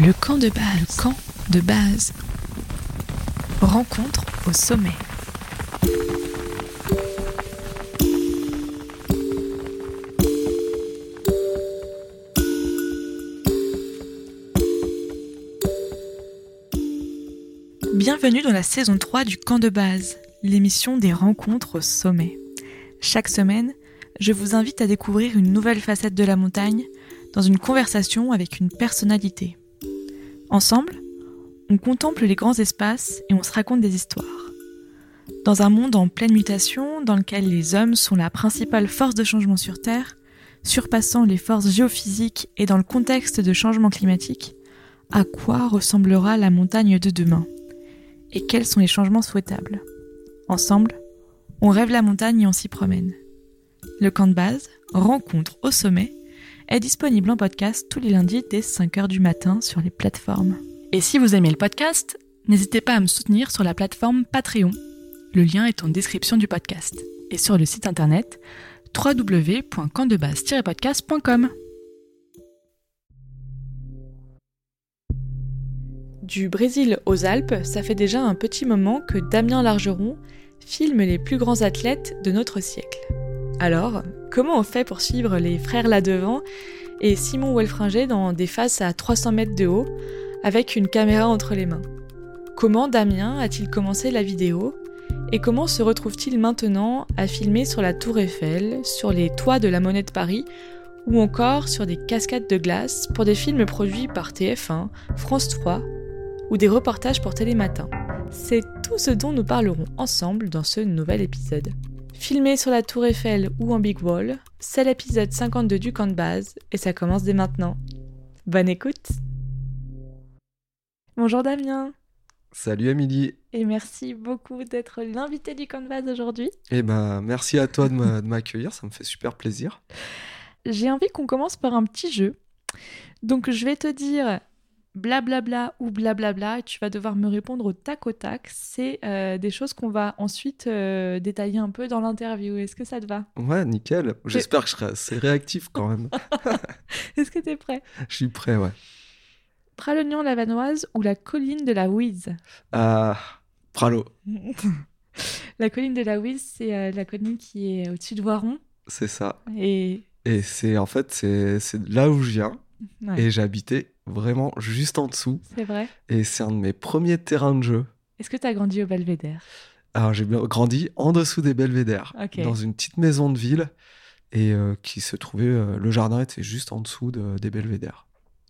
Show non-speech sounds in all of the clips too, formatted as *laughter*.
Le camp de base. Le camp de base. Rencontre au sommet. Bienvenue dans la saison 3 du camp de base, l'émission des rencontres au sommet. Chaque semaine, je vous invite à découvrir une nouvelle facette de la montagne dans une conversation avec une personnalité. Ensemble, on contemple les grands espaces et on se raconte des histoires. Dans un monde en pleine mutation, dans lequel les hommes sont la principale force de changement sur Terre, surpassant les forces géophysiques et dans le contexte de changement climatique, à quoi ressemblera la montagne de demain? Et quels sont les changements souhaitables? Ensemble, on rêve la montagne et on s'y promène. Le camp de base, rencontre au sommet, est disponible en podcast tous les lundis dès 5h du matin sur les plateformes. Et si vous aimez le podcast, n'hésitez pas à me soutenir sur la plateforme Patreon. Le lien est en description du podcast et sur le site internet www.campdebase-podcast.com. Du Brésil aux Alpes, ça fait déjà un petit moment que Damien Largeron filme les plus grands athlètes de notre siècle. Alors, comment on fait pour suivre les frères là-devant et Simon Welfringer dans des faces à 300 mètres de haut avec une caméra entre les mains? Comment Damien a-t-il commencé la vidéo et comment se retrouve-t-il maintenant à filmer sur la tour Eiffel, sur les toits de la Monnaie de Paris ou encore sur des cascades de glace pour des films produits par TF1, France 3 ou des reportages pour Télématin? C'est tout ce dont nous parlerons ensemble dans ce nouvel épisode. Filmé sur la tour Eiffel ou en Big Wall, c'est l'épisode 52 du camp de base et ça commence dès maintenant. Bonne écoute Bonjour Damien Salut Amélie Et merci beaucoup d'être l'invité du camp de base aujourd'hui. Eh ben, merci à toi de m'accueillir, ça me fait super plaisir. J'ai envie qu'on commence par un petit jeu. Donc je vais te dire blablabla ou blablabla et tu vas devoir me répondre au tac au tac. C'est euh, des choses qu'on va ensuite euh, détailler un peu dans l'interview. Est-ce que ça te va? Ouais, nickel. J'espère que je serai assez réactif quand même. *laughs* Est-ce que tu es prêt? Je suis prêt, ouais. Pralognan-Lavanoise ou la colline de la Ouise? Ah, Pralo. *laughs* la colline de la Ouise, c'est euh, la colline qui est au-dessus de Voiron. C'est ça. Et, et c'est en fait, c'est là où je viens. Et j'habitais vraiment juste en dessous. C'est vrai. Et c'est un de mes premiers terrains de jeu. Est-ce que tu as grandi au Belvédère? Alors j'ai grandi en dessous des Belvédères, dans une petite maison de ville, et euh, qui se trouvait, euh, le jardin était juste en dessous de, des Belvédères.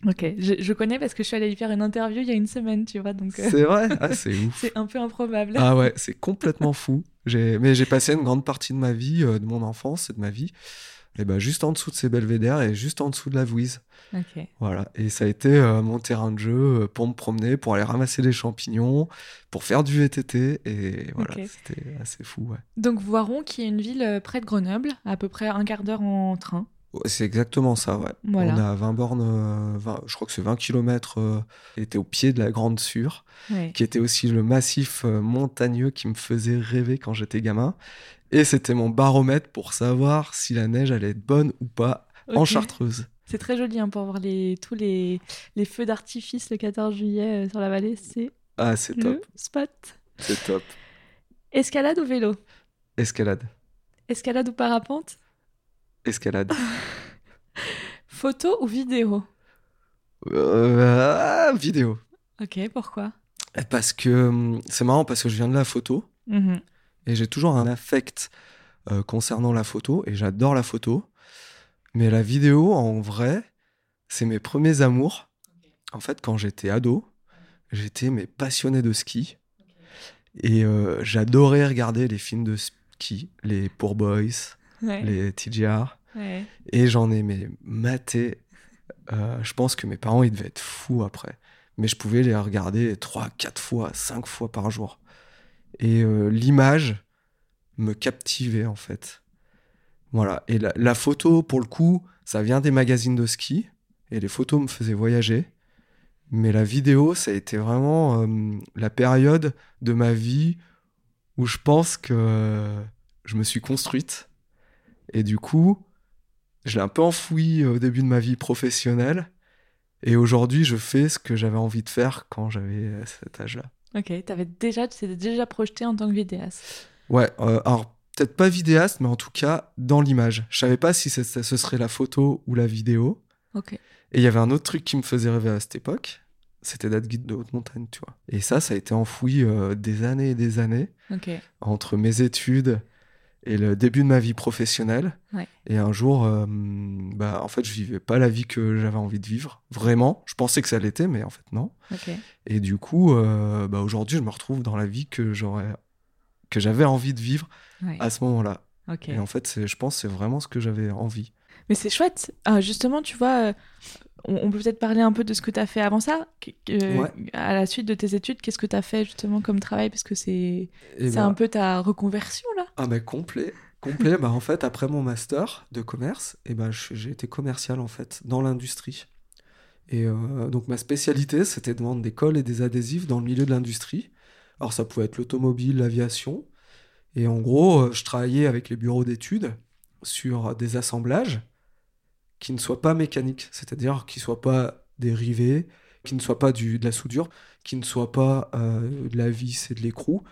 Ok, je, connais parce que je suis allée y faire une interview il y a une semaine, tu vois. donc. Euh, c'est vrai, ah, *laughs* c'est ouf. c'est un peu improbable. Ah ouais, c'est complètement fou. Mais j'ai passé une grande partie de ma vie, de mon enfance et de ma vie, et ben juste en dessous de ces belvédères et juste en dessous de la Vouise. Voilà. Et ça a été euh, mon terrain de jeu euh, pour me promener, pour aller ramasser des champignons, pour faire du VTT. Et voilà, c'était assez fou. Ouais. Donc Voiron, qui est une ville euh, près de Grenoble, à peu près un quart d'heure en train. C'est exactement ça, ouais. On a 20 bornes, je crois que c'est 20 km, était au pied de la Grande Sûre, qui était aussi le massif montagneux qui me faisait rêver quand j'étais gamin. Et c'était mon baromètre pour savoir si la neige allait être bonne ou pas en Chartreuse. C'est très joli hein, pour voir les, tous les, les feux d'artifice le 14 juillet euh, sur la vallée. C'est ah, c'est top. spot. C'est top. Escalade ou vélo? Escalade. Escalade ou parapente? Escalade. *laughs* Photo ou vidéo? Euh, Vidéo. Ok, pourquoi? Parce que hum, c'est marrant parce que je viens de la photo. Mhm. Et j'ai toujours un affect euh, concernant la photo et j'adore la photo. Mais la vidéo, en vrai, c'est mes premiers amours. En fait, quand j'étais ado, j'étais mais passionné de ski. Et euh, j'adorais regarder les films de ski, les Poor Boys, les TGR. Et j'en ai mais maté. Euh, je pense que mes parents, ils devaient être fous après. Mais je pouvais les regarder 3, 4 fois, 5 fois par jour. Et euh, l'image me captivait en fait. Voilà. Et la, photo, pour le coup, ça vient des magazines de ski. Et les photos me faisaient voyager. Mais la vidéo, ça a été vraiment euh, la période de ma vie où je pense que je me suis construite. Et du coup, je l'ai un peu enfoui au début de ma vie professionnelle. Et aujourd'hui, je fais ce que j'avais envie de faire quand j'avais cet âge-là. Ok, avais déjà, tu t'étais déjà projeté en tant que vidéaste. Ouais, alors peut-être pas vidéaste, mais en tout cas dans l'image. Je savais pas si ce serait la photo ou la vidéo. Ok. Et il y avait un autre truc qui me faisait rêver à cette époque, c'était d'être guide de haute montagne, tu vois. Et ça, ça a été enfoui des années et des années entre mes études et le début de ma vie professionnelle. Et un jour, euh, bah, en fait, je vivais pas la vie que j'avais envie de vivre, vraiment. Je pensais que ça l'était, mais en fait, non. Et du coup, euh, bah, aujourd'hui, je me retrouve dans la vie que j'aurais, que j'avais envie de vivre à ce moment-là. Et en fait, je pense que c'est vraiment ce que j'avais envie. Mais c'est chouette. Ah, justement, tu vois, euh, on, peut peut-être parler un peu de ce que tu as fait avant ça. À la suite de tes études, qu'est-ce que tu as fait justement comme travail? Parce que c'est eh un ben peu ta reconversion là. Ah, mais complet. Complet. bah, en fait, après mon master de commerce, et eh ben, j'ai été commercial en fait dans l'industrie. Et euh, donc ma spécialité, c'était de vendre des cols et des adhésifs dans le milieu de l'industrie. Alors ça pouvait être l'automobile, l'aviation. Et en gros, euh, je travaillais avec les bureaux d'études sur des assemblages qui ne soient pas mécaniques, c'est-à-dire qui ne soient pas dérivés, qui ne soient pas du, de la soudure, qui ne soient pas euh, de la vis et de l'écrou,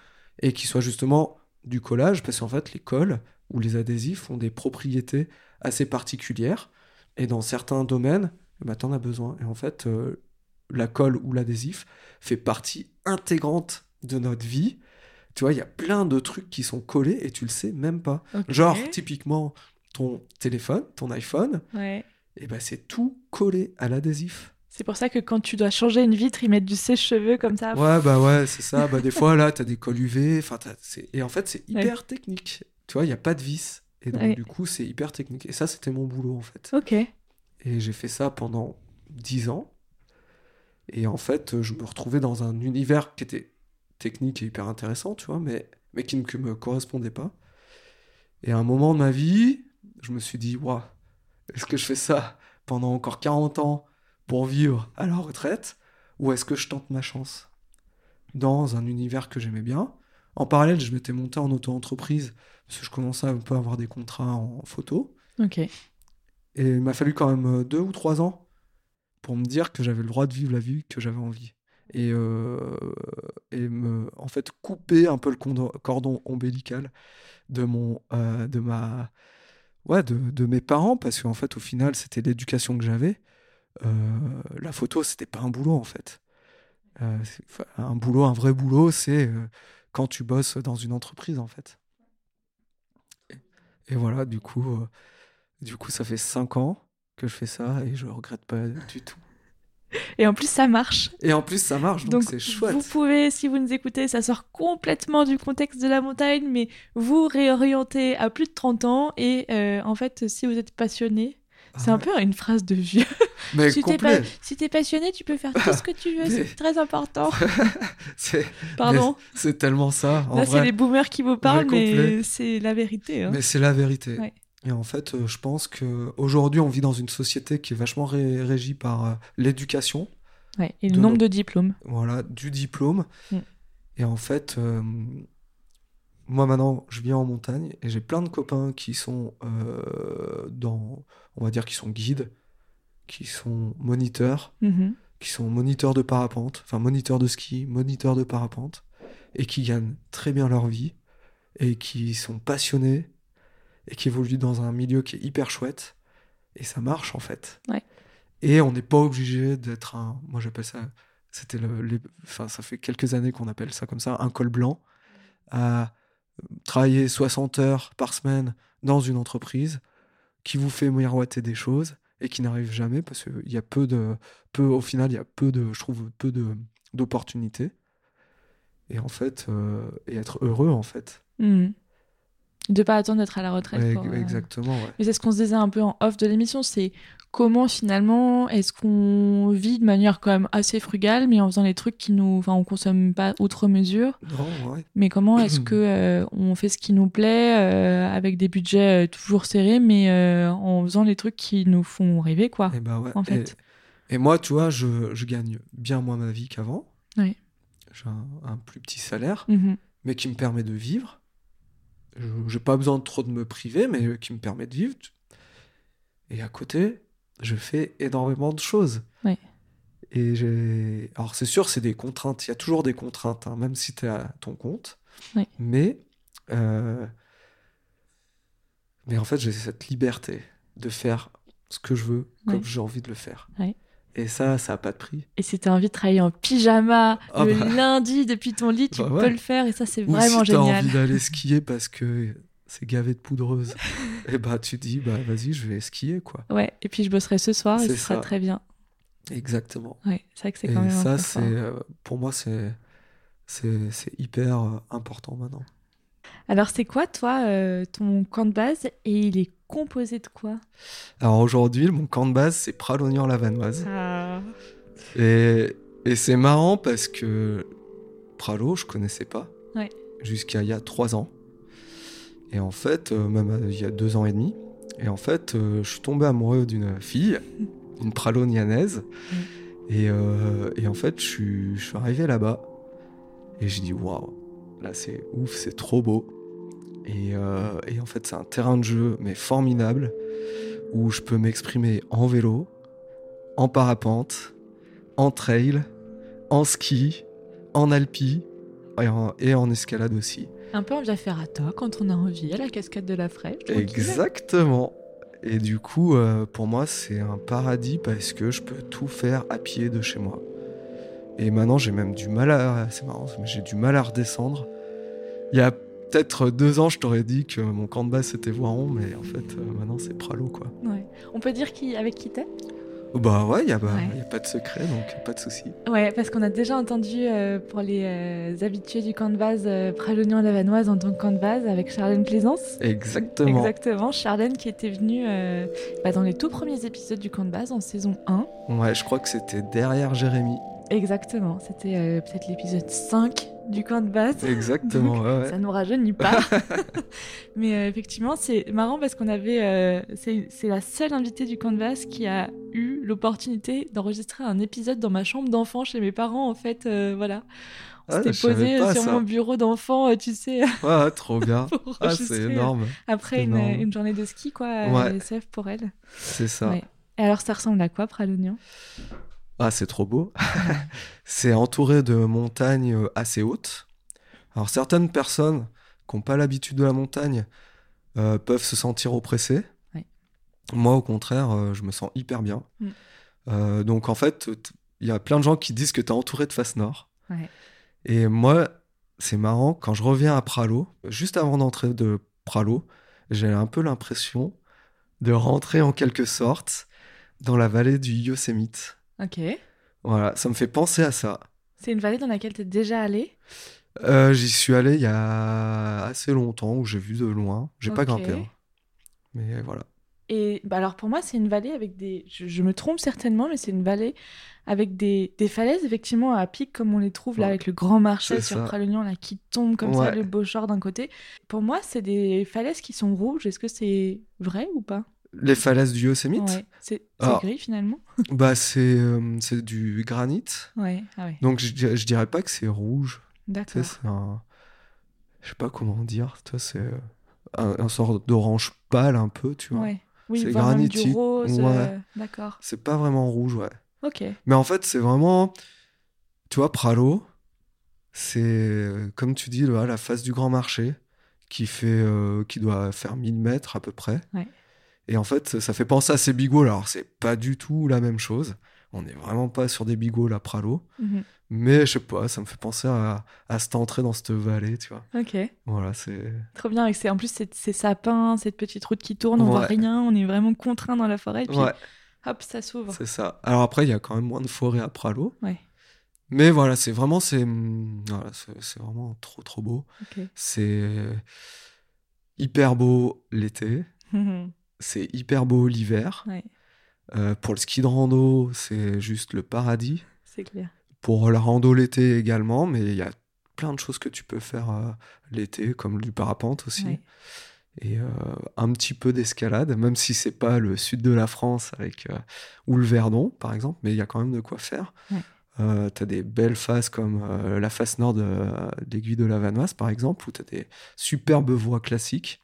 et qui soient justement du collage, parce qu'en fait les cols ou les adhésifs ont des propriétés assez particulières, et dans certains domaines, ben, tu en as besoin. Et en fait, euh, la colle ou l'adhésif fait partie intégrante de notre vie. Tu vois, il y a plein de trucs qui sont collés et tu le sais même pas. Genre, typiquement, ton téléphone, ton iPhone, et ben c'est tout collé à l'adhésif. C'est pour ça que quand tu dois changer une vitre, ils mettent du sèche-cheveux comme ça. Ouais, bah ouais, c'est ça. bah, des fois, là, tu as des cols UV. Et en fait, c'est hyper technique. Tu vois, il n'y a pas de vis. Et donc, du coup, c'est hyper technique. Et ça, c'était mon boulot, en fait. Ok. Et j'ai fait ça pendant 10 ans. Et en fait, je me retrouvais dans un univers qui était technique et hyper intéressant, tu vois, mais, mais qui ne me correspondait pas. Et à un moment de ma vie, je me suis dit, waouh, est-ce que je fais ça pendant encore 40 ans pour vivre à la retraite ou est-ce que je tente ma chance dans un univers que j'aimais bien? En parallèle, je m'étais monté en auto-entreprise parce que je commençais un peu à avoir des contrats en photo. Ok. Et il m'a fallu quand même deux ou trois ans pour me dire que j'avais le droit de vivre la vie que j'avais envie. Et, euh, et me, en fait, couper un peu le cordon ombilical de, mon, euh, de ma ouais, de, mes parents, parce qu'en fait, au final, c'était l'éducation que j'avais. Euh, la photo, c'était pas un boulot, en fait. Euh, un boulot, un vrai boulot, c'est euh, quand tu bosses dans une entreprise, en fait. Et, voilà, du coup, du coup, ça fait cinq ans que je fais ça et je regrette pas du tout. Et en plus, ça marche. Et en plus, ça marche, donc c'est chouette. Vous pouvez, si vous nous écoutez, ça sort complètement du contexte de la montagne, mais vous réorientez à plus de 30 ans. Et euh, en fait, si vous êtes passionné, c'est un peu une phrase de vieux. Mais *laughs* si t'es es passionné, tu peux faire tout ce que tu veux, c'est *laughs* très important. *laughs* Pardon. C'est tellement ça. Là, c'est les boomers qui vous parlent, mais c'est la vérité. Hein. Mais c'est la vérité. Ouais. Et en fait, euh, je pense qu'aujourd'hui, on vit dans une société qui est vachement régie par euh, l'éducation. Ouais, et le nombre de diplômes. Voilà, du diplôme. Mm. Et en fait, euh, moi maintenant, je viens en montagne et j'ai plein de copains qui sont dans, on va dire, qui sont guides, qui sont moniteurs, mm-hmm. qui sont moniteurs de parapente, enfin moniteurs de ski, moniteurs de parapente, et qui gagnent très bien leur vie et qui sont passionnés et qui évolue dans un milieu qui est hyper chouette. Et ça marche en fait. Et on n'est pas obligé d'être un. Moi j'appelle ça. C'était le. Enfin, ça fait quelques années qu'on appelle ça comme ça, un col blanc. À travailler 60 heures par semaine dans une entreprise qui vous fait miroiter des choses et qui n'arrive jamais parce qu'il y a peu de. Peu, au final, il y a peu de. Je trouve peu de d'opportunités. Et en fait, euh, et être heureux en fait. Mmh. De pas attendre d'être à la retraite. exactement. Mais c'est ce qu'on se disait un peu en off de l'émission, c'est comment finalement est-ce qu'on vit de manière quand même assez frugale, mais en faisant les trucs qui nous, enfin, on consomme pas outre mesure. Non, ouais. Mais comment est-ce que *clears throat* euh, on fait ce qui nous plaît euh, avec des budgets euh, toujours serrés, mais en faisant les trucs qui nous font rêver, quoi. Et eh bah ouais. En fait. Et, moi, tu vois, je, je, gagne bien moins ma vie qu'avant. Oui. J'ai un, plus petit salaire, mm-hmm. mais qui me permet de vivre j'ai pas besoin de trop de me priver, mais qui me permet de vivre. Et à côté, je fais énormément de choses. Et j'ai. Alors, c'est sûr, c'est des contraintes. Il y a toujours des contraintes, hein, même si tu es à ton compte. Mais. Euh, mais en fait, j'ai cette liberté de faire ce que je veux, comme j'ai envie de le faire. Et ça, ça n'a pas de prix. Et si tu as envie de travailler en pyjama ah le bah. lundi depuis ton lit, tu bah peux le faire. Et ça, c'est vraiment génial. Si tu as envie d'aller *laughs* skier parce que c'est gavé de poudreuse, et *laughs* eh bah tu dis, bah vas-y, je vais skier, quoi. Ouais, et puis je bosserai ce soir et ce sera très bien. Exactement. Ouais, c'est vrai que c'est quand et ça, c'est, euh, pour moi, c'est, c'est, hyper euh, important maintenant. Alors, c'est quoi, toi, euh, ton camp de base et il est composé de quoi? Alors, aujourd'hui, mon camp de base, c'est Pralognan lavanoise. Ah. Et, et c'est marrant parce que Pralo, je connaissais pas. Ouais. Jusqu'à il y a trois ans. Et en fait, même il y a deux ans et demi. Et en fait, je suis tombé amoureux d'une fille *laughs* une pralonianaise. Mm. Et, euh, et, en fait, je suis, je suis arrivé là-bas et j'ai dit waouh, là c'est ouf, c'est trop beau. Et, euh, et en fait, c'est un terrain de jeu, mais formidable, où je peux m'exprimer en vélo, en parapente, en trail, en ski, en alpi et en, et en escalade aussi. Un peu en via ferrata quand on a envie, à la cascade de la Fraîche. Exactement. Et du coup, euh, pour moi, c'est un paradis parce que je peux tout faire à pied de chez moi. Et maintenant, j'ai même du mal à. C'est marrant, mais j'ai du mal à redescendre. Il y a peut-être deux ans, je t'aurais dit que mon camp de base c'était Voiron, mais en fait, euh, maintenant c'est Pralo, quoi. Ouais. On peut dire qui, avec qui t'es? Bah ouais, il n'y a, a, pas de secret, donc pas de souci. Ouais, parce qu'on a déjà entendu euh, pour les euh, habitués du camp de base euh, Pralognan Lavanoise en tant que camp de base avec Charlène Plaisance. Exactement. Exactement, Charlène qui était venue bah, dans les tout premiers épisodes du camp de base en saison 1. Ouais, je crois que c'était derrière Jérémy. Exactement, c'était peut-être l'épisode 5 du camp de base. Exactement, ouais, Ça nous rajeunit pas. *laughs* *laughs* Mais euh, effectivement, c'est marrant parce qu'on avait. Euh, c'est la seule invitée du camp de base qui a eu l'opportunité d'enregistrer un épisode dans ma chambre d'enfant chez mes parents, en fait. Euh, voilà. On ah, s'était posé sur mon bureau d'enfant, tu sais. *laughs* Ouais, trop bien. ah, c'est énorme. Après une, une, journée de ski, quoi, à SF pour elle. C'est ça. Et alors, ça ressemble à quoi, Pralognan? Ah, c'est trop beau. *laughs* c'est entouré de montagnes euh, assez hautes. Alors, certaines personnes qui n'ont pas l'habitude de la montagne euh, peuvent se sentir oppressées. Moi, au contraire, euh, je me sens hyper bien. Mm. donc, en fait, il y a plein de gens qui disent que tu es entouré de face nord. Et moi, c'est marrant, quand je reviens à Pralo, juste avant d'entrer de Pralo, j'ai un peu l'impression de rentrer en quelque sorte dans la vallée du Yosemite. Ok. Voilà, ça me fait penser à ça. C'est une vallée dans laquelle tu es déjà allé? Euh, J'y suis allé il y a assez longtemps, où j'ai vu de loin. J'ai pas grimpé. Hein. Mais voilà. Et bah alors pour moi, c'est une vallée avec des. Je, me trompe certainement, mais c'est une vallée avec des, des, falaises effectivement à pic comme on les trouve là avec le grand marché sur Pralognan là qui tombe comme ça le beau short d'un côté. Pour moi, c'est des falaises qui sont rouges. Est-ce que c'est vrai ou pas? Les falaises du Yosemite C'est gris finalement *laughs* Bah c'est euh, du granit. Ouais. Ah Donc je, je, dirais pas que c'est rouge. D'accord. Un... Je sais pas comment dire. C'est un, un, sort d'orange pâle un peu, tu vois. Ouais. Oui, c'est granitique. Rose. Euh, d'accord. C'est pas vraiment rouge, ouais. Ok. Mais en fait, c'est vraiment. Tu vois, Pralo, c'est comme tu dis, la face du grand marché qui fait, euh, qui doit faire 1000 mètres à peu près. Ouais. Et en fait, ça fait penser à ces bigots. Alors, c'est pas du tout la même chose. On n'est vraiment pas sur des bigots là, Pralo. Mhm. Mais je sais pas, ça me fait penser à, à cette entrée dans cette vallée, tu vois. Ok. Voilà, c'est. Trop bien. Avec en plus, ces sapins, cette petite route qui tourne, on voit rien, on est vraiment contraint dans la forêt. puis, hop, ça s'ouvre. C'est ça. Alors après, il y a quand même moins de forêt à Pralo. Ouais. Mais voilà, c'est vraiment, c'est, voilà, c'est vraiment trop, trop beau. C'est hyper beau l'été. *laughs* C'est hyper beau l'hiver. Euh, pour le ski de rando, c'est juste le paradis. C'est clair. Pour la rando l'été également, mais il y a plein de choses que tu peux faire euh, l'été, comme du parapente aussi. Et euh, un petit peu d'escalade, même si c'est pas le sud de la France avec ou le Verdon par exemple, mais il y a quand même de quoi faire. Euh, tu as des belles faces comme la face nord de, l'aiguille de la Vanoise par exemple, où tu as des superbes voies classiques.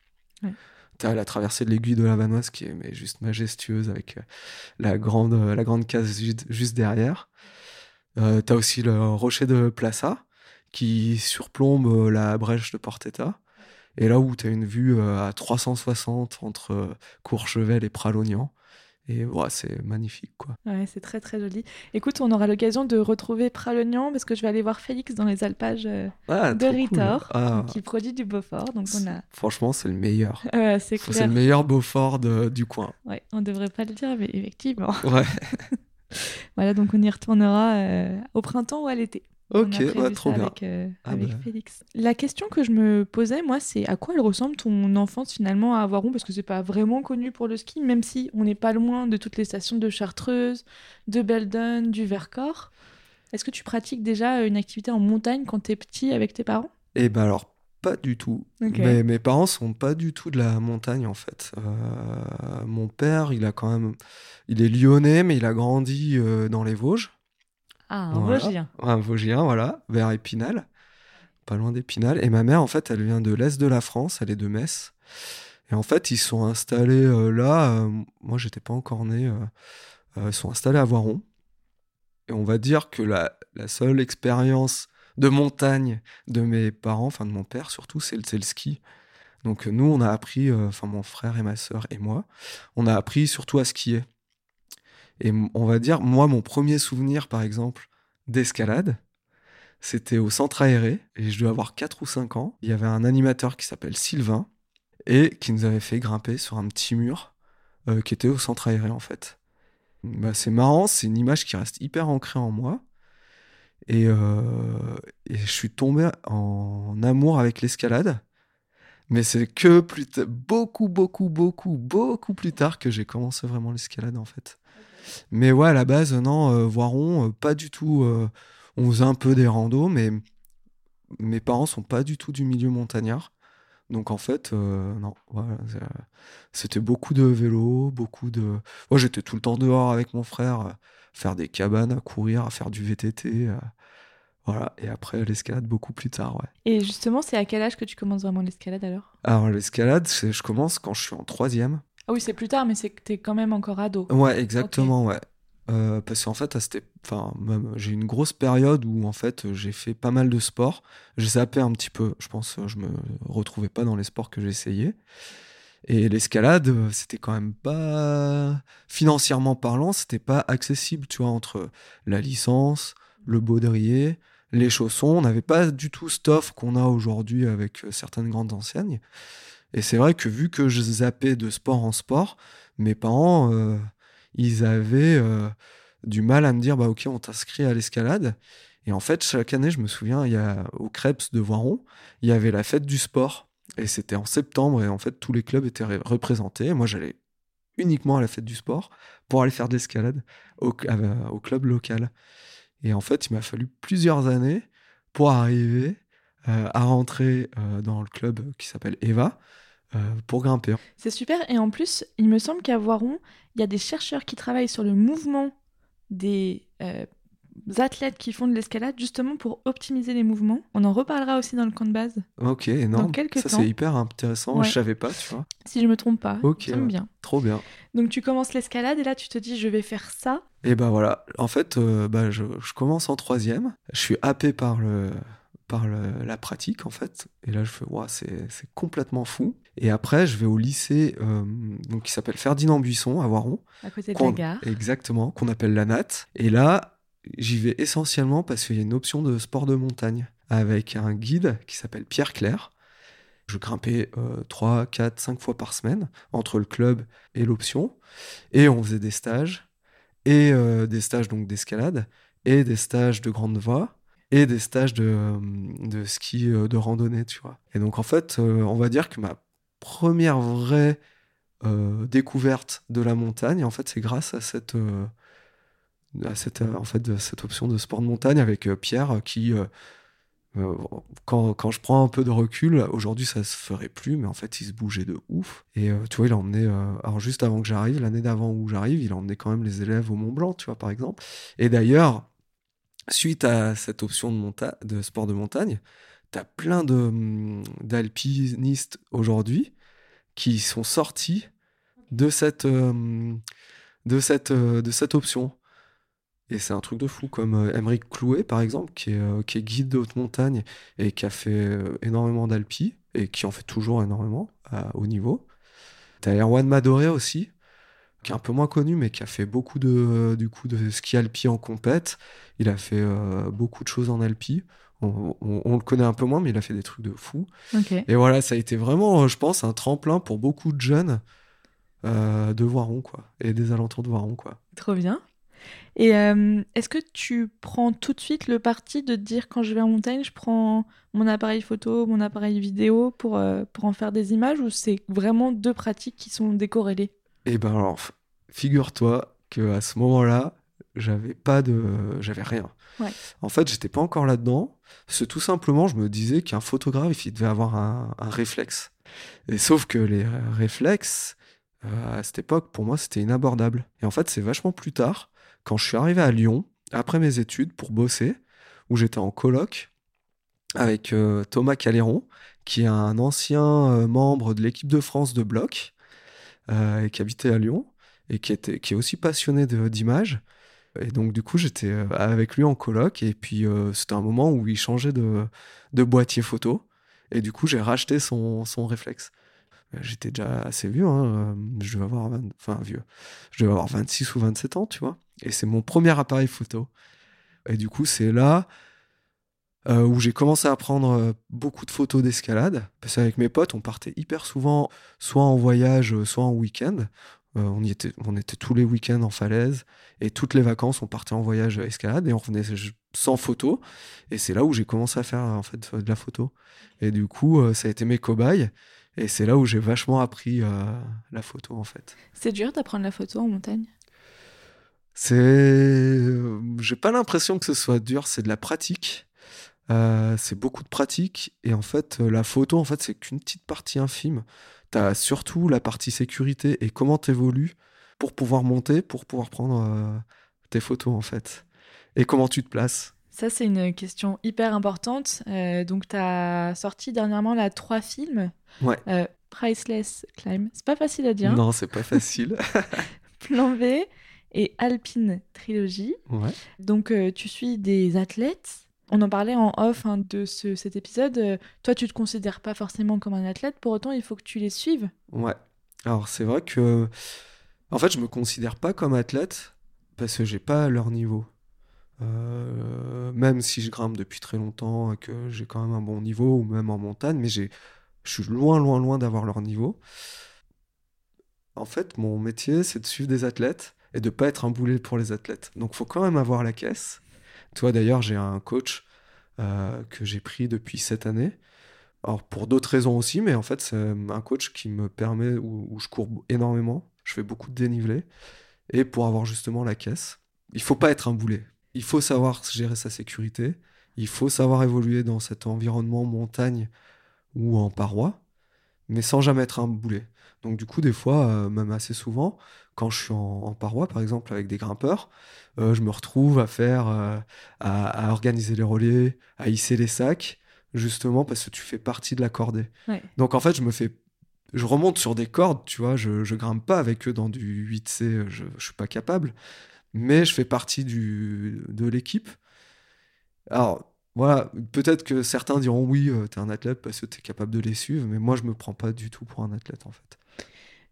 T'as la traversée de l'aiguille de la Vanoise qui est juste majestueuse avec la grande, la grande case juste, derrière. T'as aussi le rocher de Plaça qui surplombe la brèche de Portetta. Et là où tu as une vue à 360 entre Courchevel et Pralognan. Et ouais, c'est magnifique, quoi. Ouais, c'est très très joli. Écoute, on aura l'occasion de retrouver Pralognan parce que je vais aller voir Félix dans les alpages euh, ah, de Ritor, ah. qui produit du Beaufort. Donc on a... Franchement, c'est le meilleur. *laughs* Ouais, c'est clair. Le meilleur Beaufort du coin. Ouais, on devrait pas le dire, mais effectivement. Ouais. *laughs* voilà, donc on y retournera euh, au printemps ou à l'été. Ok, trop bien. Avec, euh, ah avec bah. Félix. La question que je me posais, moi, c'est à quoi elle ressemble ton enfance finalement à Avaron Parce que c'est pas vraiment connu pour le ski, même si on n'est pas loin de toutes les stations de Chartreuse, de Beldon, du Vercors. Est-ce que tu pratiques déjà une activité en montagne quand tu es petit avec tes parents? Eh ben alors, pas du tout. Mais, mes parents sont pas du tout de la montagne en fait. Euh, mon père, il a quand même, il est lyonnais, mais il a grandi euh, dans les Vosges. Ah, un Vosgien. Un Vosgien, voilà, vers Épinal, pas loin d'Épinal. Et ma mère, en fait, elle vient de l'Est de la France, elle est de Metz. Et en fait, ils sont installés euh, là. Euh, moi, j'étais pas encore né. Euh, ils sont installés à Voiron. Et on va dire que la, la seule expérience de montagne de mes parents, enfin de mon père surtout, c'est le, le, ski. Donc nous, on a appris, enfin mon frère et ma sœur et moi, on a appris surtout à skier. Et on va dire, moi, mon premier souvenir, par exemple, d'escalade, c'était au centre aéré, et je devais avoir 4 ou 5 ans. Il y avait un animateur qui s'appelle Sylvain, et qui nous avait fait grimper sur un petit mur euh, qui était au centre aéré, en fait. Bah, c'est marrant, c'est une image qui reste hyper ancrée en moi. Et, euh, et je suis tombé en amour avec l'escalade. Mais c'est que plus beaucoup, beaucoup, beaucoup, beaucoup plus tard que j'ai commencé vraiment l'escalade, en fait. Mais ouais, à la base, non, euh, Voiron, euh, pas du tout. Euh, on faisait un peu des randos, mais mes parents sont pas du tout du milieu montagnard. Donc en fait, non, c'était beaucoup de vélo, beaucoup de. Moi, j'étais tout le temps dehors avec mon frère, faire des cabanes, à courir, à faire du VTT. Voilà, et après l'escalade beaucoup plus tard, ouais. Et justement, c'est à quel âge que tu commences vraiment l'escalade alors? Alors l'escalade, je commence quand je suis en troisième. Ah oui, c'est plus tard, mais c'est que t'es quand même encore ado. Ouais, exactement, ouais. Euh, parce qu'en fait, enfin, j'ai une grosse période où en fait j'ai fait pas mal de sport. J'ai zappé un petit peu. Je pense je me retrouvais pas dans les sports que j'essayais. Et l'escalade, c'était quand même pas financièrement parlant, c'était pas accessible, tu vois, entre la licence, le baudrier, les chaussons. On n'avait pas du tout cette offre qu'on a aujourd'hui avec certaines grandes enseignes. Et c'est vrai que vu que je zappais de sport en sport, mes parents, euh, ils avaient euh, du mal à me dire, bah ok, on t'inscrit à l'escalade. Et en fait, chaque année, je me souviens, il y a, au Krebs de Voiron, il y avait la fête du sport. Et c'était en septembre, et en fait, tous les clubs étaient représentés. moi, j'allais uniquement à la fête du sport pour aller faire de l'escalade au, au, club local. Et en fait, il m'a fallu plusieurs années pour arriver euh, à rentrer dans le club qui s'appelle Eva, euh, pour grimper. C'est super. Et en plus, il me semble qu'à Voiron, il y a des chercheurs qui travaillent sur le mouvement des euh, athlètes qui font de l'escalade justement pour optimiser les mouvements. On en reparlera aussi dans le camp de base. Ok, non. ça c'est hyper intéressant. Je savais pas, tu vois. Si je me trompe pas. Ok. bien. Trop bien. Donc tu commences l'escalade et là tu te dis je vais faire ça. Et ben voilà. En fait, euh, bah, je, je, commence en troisième. Je suis happé par le par la pratique en fait. Et là, je fais, ouais, c'est complètement fou. Et après, je vais au lycée euh, donc, qui s'appelle Ferdinand Buisson à Voiron. À côté de la gare. Exactement, qu'on appelle la NAT. Et là, j'y vais essentiellement parce qu'il y a une option de sport de montagne avec un guide qui s'appelle Pierre Claire. Je grimpais 3, 4, 5 fois par semaine entre le club et l'option. Et on faisait des stages, et euh, des stages donc d'escalade, et des stages de grande voie et des stages de, euh, de ski euh, de randonnée, tu vois. Et donc, en fait, euh, on va dire que ma première vraie découverte de la montagne, en fait, c'est grâce à cette, à cette, en fait, cette option de sport de montagne avec Pierre qui. quand, quand, je prends un peu de recul, aujourd'hui ça se ferait plus, mais en fait il se bougeait de ouf. Et tu vois, il a emmené, alors juste avant que j'arrive, l'année d'avant où j'arrive, il a emmené quand même les élèves au Mont Blanc, tu vois, par exemple. Et d'ailleurs, suite à cette option de, sport de montagne, tu as plein hum, d'alpinistes aujourd'hui qui sont sortis de cette, euh, de cette, euh, de cette option. Et c'est un truc de fou, comme Emeric Clouet, par exemple, qui est, qui est guide de haute montagne et qui a fait énormément d'alpi, et qui en fait toujours énormément à haut niveau. T'as Erwan Madoré aussi, qui est un peu moins connu, mais qui a fait beaucoup de, du coup, de ski alpi en compète. Il a fait beaucoup de choses en alpi. On, le connaît un peu moins, mais il a fait des trucs de fou. Et voilà, ça a été vraiment, je pense, un tremplin pour beaucoup de jeunes euh, de Voiron, quoi, et des alentours de Voiron, quoi. Trop bien. Et euh, est-ce que tu prends tout de suite le parti de dire quand je vais en montagne, je prends mon appareil photo, mon appareil vidéo pour, euh, pour en faire des images, ou c'est vraiment deux pratiques qui sont décorrélées? Eh ben alors, figure-toi que à ce moment-là, j'avais pas de, j'avais rien. En fait, j'étais pas encore là-dedans. C'est tout simplement, je me disais qu'un photographe, il devait avoir un, réflexe. Et sauf que les réflexes, euh, à cette époque, pour moi, c'était inabordable. Et en fait, c'est vachement plus tard, quand je suis arrivé à Lyon, après mes études, pour bosser, où j'étais en colloque avec euh, Thomas Caléron, qui est un ancien euh, membre de l'équipe de France de bloc, et qui habitait à Lyon, et qui, était, qui est aussi passionné d'images. Et donc, du coup, j'étais euh, avec lui en coloc. Et puis, euh, c'était un moment où il changeait de, boîtier photo. Et du coup, j'ai racheté son, son réflexe. Euh, j'étais déjà assez vieux. Hein. Je devais avoir, enfin, vieux. Je devais avoir 26 ou 27 ans, tu vois. Et c'est mon premier appareil photo. Et du coup, c'est là où j'ai commencé à prendre beaucoup de photos d'escalade. Parce qu'avec mes potes, on partait hyper souvent, soit en voyage, soit en week-end. Euh, on, y était, on était tous les week-ends en falaise et toutes les vacances, on partait en voyage escalade et on revenait sans photo. Et c'est là où j'ai commencé à faire en fait de la photo. Et du coup, euh, ça a été mes cobayes. Et c'est là où j'ai vachement appris euh, la photo en fait. C'est dur d'apprendre la photo en montagne? C'est. J'ai pas l'impression que ce soit dur, c'est de la pratique. C'est beaucoup de pratique. Et en fait, la photo, en fait, c'est qu'une petite partie infime tu as surtout la partie sécurité et comment tu évolues pour pouvoir monter, pour pouvoir prendre euh, tes photos en fait. Et comment tu te places. Ça, c'est une question hyper importante. Euh, donc, tu as sorti dernièrement là trois films. Ouais. Euh, Priceless Climb. C'est pas facile à dire. Non, c'est pas facile. *laughs* Plan B et Alpine Trilogy. Ouais. Donc, tu suis des athlètes on en parlait en off hein, de cet épisode. Euh, toi, tu te considères pas forcément comme un athlète, pour autant, il faut que tu les suives. Ouais. Alors, c'est vrai que. En fait, je me considère pas comme athlète parce que j'ai pas leur niveau. Euh, même si je grimpe depuis très longtemps et que j'ai quand même un bon niveau, ou même en montagne, mais je suis loin, loin, loin d'avoir leur niveau. En fait, mon métier, c'est de suivre des athlètes et de pas être un boulet pour les athlètes. Donc, faut quand même avoir la caisse. Toi, d'ailleurs, j'ai un coach euh, que j'ai pris depuis cette année. Alors, pour d'autres raisons aussi, mais en fait, c'est un coach qui me permet, où, je cours énormément, je fais beaucoup de dénivelé, et pour avoir justement la caisse. Il faut pas être un boulet. Il faut savoir gérer sa sécurité. Il faut savoir évoluer dans cet environnement montagne ou en paroi, mais sans jamais être un boulet. Donc du coup, des fois, euh, même assez souvent, quand je suis en, paroi, par exemple, avec des grimpeurs, euh, je me retrouve à faire, euh, à, organiser les relais, à hisser les sacs, justement parce que tu fais partie de la cordée. Donc en fait, je me fais, je remonte sur des cordes, tu vois, je, je grimpe pas avec eux dans du 8C, je, je suis pas capable, mais je fais partie du, de l'équipe. Alors, voilà, peut-être que certains diront oui, tu es un athlète parce que tu es capable de les suivre, mais moi je me prends pas du tout pour un athlète en fait.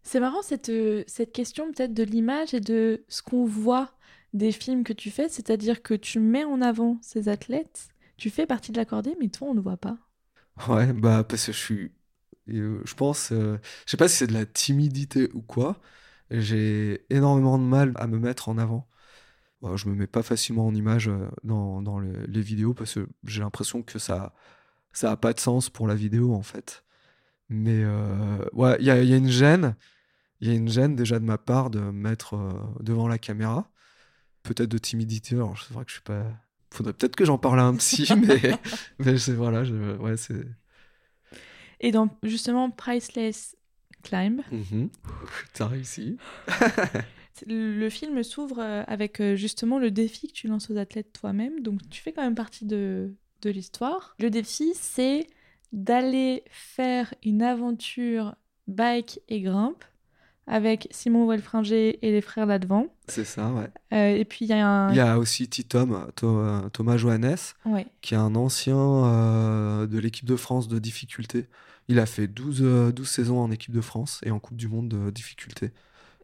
C'est marrant cette, euh, cette question peut-être de l'image et de ce qu'on voit des films que tu fais, c'est-à-dire que tu mets en avant ces athlètes, tu fais partie de la cordée, mais toi on ne voit pas. Ouais, bah parce que je suis, euh, je pense, euh, je sais pas si c'est de la timidité ou quoi, j'ai énormément de mal à me mettre en avant. Bah, je me mets pas facilement en image dans, dans les, vidéos parce que j'ai l'impression que ça ça a pas de sens pour la vidéo en fait. Mais ouais, il y a, y a, une gêne il y a une gêne déjà de ma part de me mettre euh, devant la caméra. Peut-être de timidité. Alors, c'est vrai que je suis pas. Faudrait peut-être que j'en parle à un psy, *laughs* mais, mais c'est voilà, je... ouais, c'est. Et dans justement Priceless Climb. Mm *laughs* T'as réussi. *laughs* le film s'ouvre euh, avec euh, justement le défi que tu lances aux athlètes toi-même. Donc tu fais quand même partie de, de l'histoire. Le défi, c'est d'aller faire une aventure Bike et Grimpe avec Simon Welfringer et les frères là-devant. C'est ça, ouais. Euh, et puis il y a un... Il y a aussi Titom, Thomas Johannes, qui est un ancien euh, de l'équipe de France de difficulté. Il a fait 12, 12 saisons en équipe de France et en Coupe du Monde de difficulté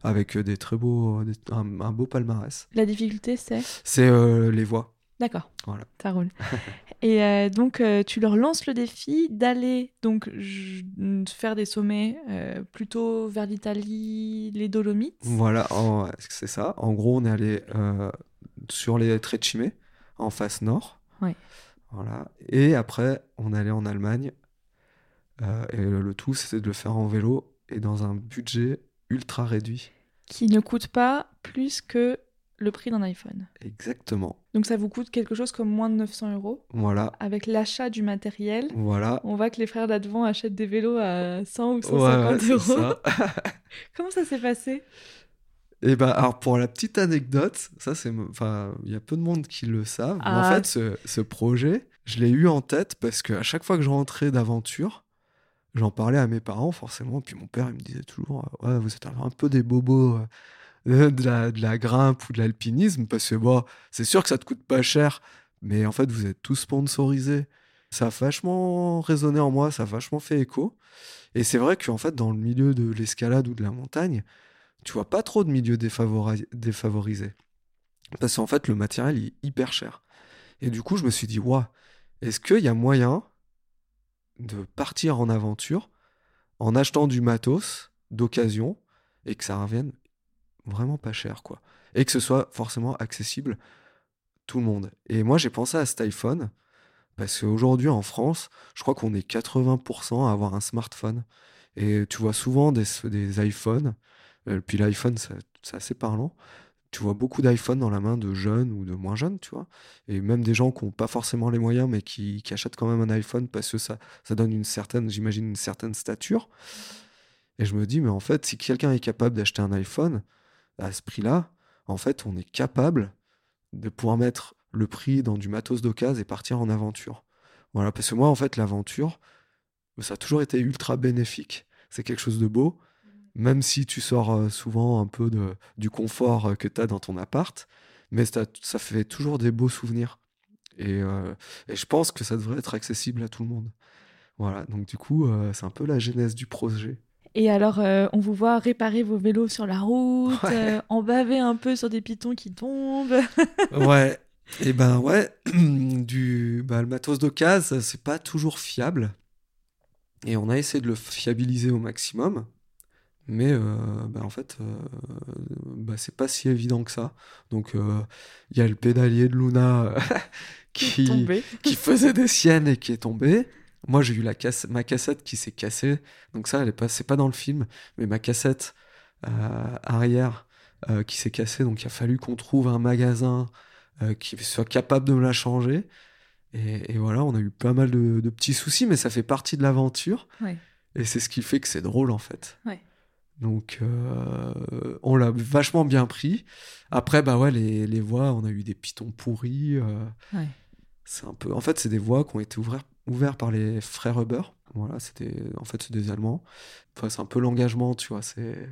avec des très beaux, un, beau palmarès. La difficulté, c'est? C'est les voies. D'accord. Voilà. Ça roule. *laughs* Et euh, donc, euh, tu leur lances le défi d'aller donc faire des sommets euh, plutôt vers l'Italie, les Dolomites. Voilà, c'est ça. En gros, on est allé sur les Trecime, en face nord. Oui. Voilà. Et après, on est allé en Allemagne. et le, tout, c'était de le faire en vélo et dans un budget ultra réduit. Qui ne coûte pas plus que le prix d'un iPhone. Exactement. Donc ça vous coûte quelque chose comme moins de 900 euros. Voilà. Avec l'achat du matériel. Voilà. On voit que les frères d'Advent achètent des vélos à 100 ou 150 euros. Ça. *laughs* *laughs* Comment ça s'est passé? Eh ben, alors pour la petite anecdote, ça c'est, enfin, il y a peu de monde qui le savent. en ah. fait, ce, ce, projet, je l'ai eu en tête parce qu'à chaque fois que je rentrais d'aventure, j'en parlais à mes parents forcément. Puis mon père, il me disait toujours, ouais, vous êtes un peu des bobos euh, *laughs* de la, grimpe ou de l'alpinisme, parce que bon, c'est sûr que ça te coûte pas cher, mais en fait, vous êtes tous sponsorisés. Ça a vachement résonné en moi, ça a vachement fait écho. Et c'est vrai qu'en fait, dans le milieu de l'escalade ou de la montagne, tu vois pas trop de milieux défavorisés. Parce qu'en fait, le matériel est hyper cher. Et du coup, je me suis dit, waouh, est-ce qu'il y a moyen de partir en aventure en achetant du matos d'occasion et que ça revienne vraiment pas cher, quoi. Et que ce soit forcément accessible tout le monde. Et moi, j'ai pensé à cet iPhone parce qu'aujourd'hui, en France, je crois qu'on est 80% à avoir un smartphone. Et tu vois souvent des, des iPhones. Euh, puis l'iPhone, c'est assez parlant. Tu vois beaucoup d'iPhones dans la main de jeunes ou de moins jeunes, tu vois. Et même des gens qui n'ont pas forcément les moyens, mais qui, qui, achètent quand même un iPhone parce que ça, ça donne une certaine, j'imagine, une certaine stature. Et je me dis, mais en fait, si quelqu'un est capable d'acheter un iPhone, à ce prix-là, en fait, on est capable de pouvoir mettre le prix dans du matos d'occasion et partir en aventure. Voilà, parce que moi, en fait, l'aventure, ça a toujours été ultra bénéfique. C'est quelque chose de beau, même si tu sors euh, souvent un peu de, du confort euh, que tu as dans ton appart, mais ça, ça, fait toujours des beaux souvenirs. Et, euh, et, je pense que ça devrait être accessible à tout le monde. Voilà, donc du coup, c'est un peu la genèse du projet. Et alors, euh, on vous voit réparer vos vélos sur la route, euh, en baver un peu sur des pitons qui tombent. *laughs* ouais. Et ben ouais, *clears throat* du bah, le matos d'occasion, c'est pas toujours fiable. Et on a essayé de le fiabiliser au maximum. Mais euh, bah, en fait, bah, c'est pas si évident que ça. Donc il y a le pédalier de Luna *laughs* qui, qui faisait des siennes et qui est tombé. Moi, j'ai eu la casse... ma cassette qui s'est cassée. Donc ça, elle est pas... c'est pas dans le film, mais ma cassette euh, arrière euh, qui s'est cassée. Donc il a fallu qu'on trouve un magasin euh, qui soit capable de me la changer. Et, voilà, on a eu pas mal de, petits soucis, mais ça fait partie de l'aventure. Et c'est ce qui fait que c'est drôle, en fait. Donc, on l'a vachement bien pris. Après, bah ouais, les, les voies, on a eu des pitons pourris. C'est un peu... En fait, c'est des voies qui ont été ouvertes ouvert par les frères Huber. Voilà, c'était en fait c'est des Allemands. Enfin, c'est un peu l'engagement, tu vois. C'est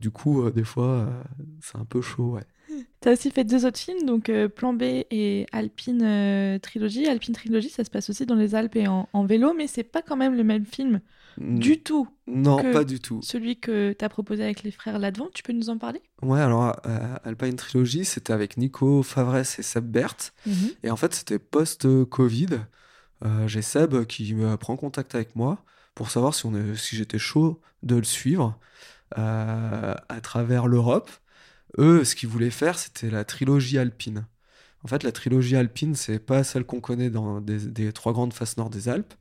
du coup euh, des fois euh, c'est un peu chaud, ouais. *laughs* Tu as aussi fait deux autres films, donc euh, Plan B et Alpine Trilogy. Alpine Trilogy, ça se passe aussi dans les Alpes et en, vélo, mais c'est pas quand même le même film du tout. Non, pas du tout. Celui que tu as proposé avec les frères Ladvant, tu peux nous en parler? Ouais, alors Alpine Trilogy, c'était avec Nico Favres et Seb Bert. Mhm. Et en fait, c'était post-Covid. Euh, j'ai Seb qui me prend contact avec moi pour savoir si, on si j'étais chaud de le suivre euh, à travers l'Europe. Eux, ce qu'ils voulaient faire, c'était la trilogie alpine. En fait, la trilogie alpine, c'est pas celle qu'on connaît dans des, trois grandes faces nord des Alpes.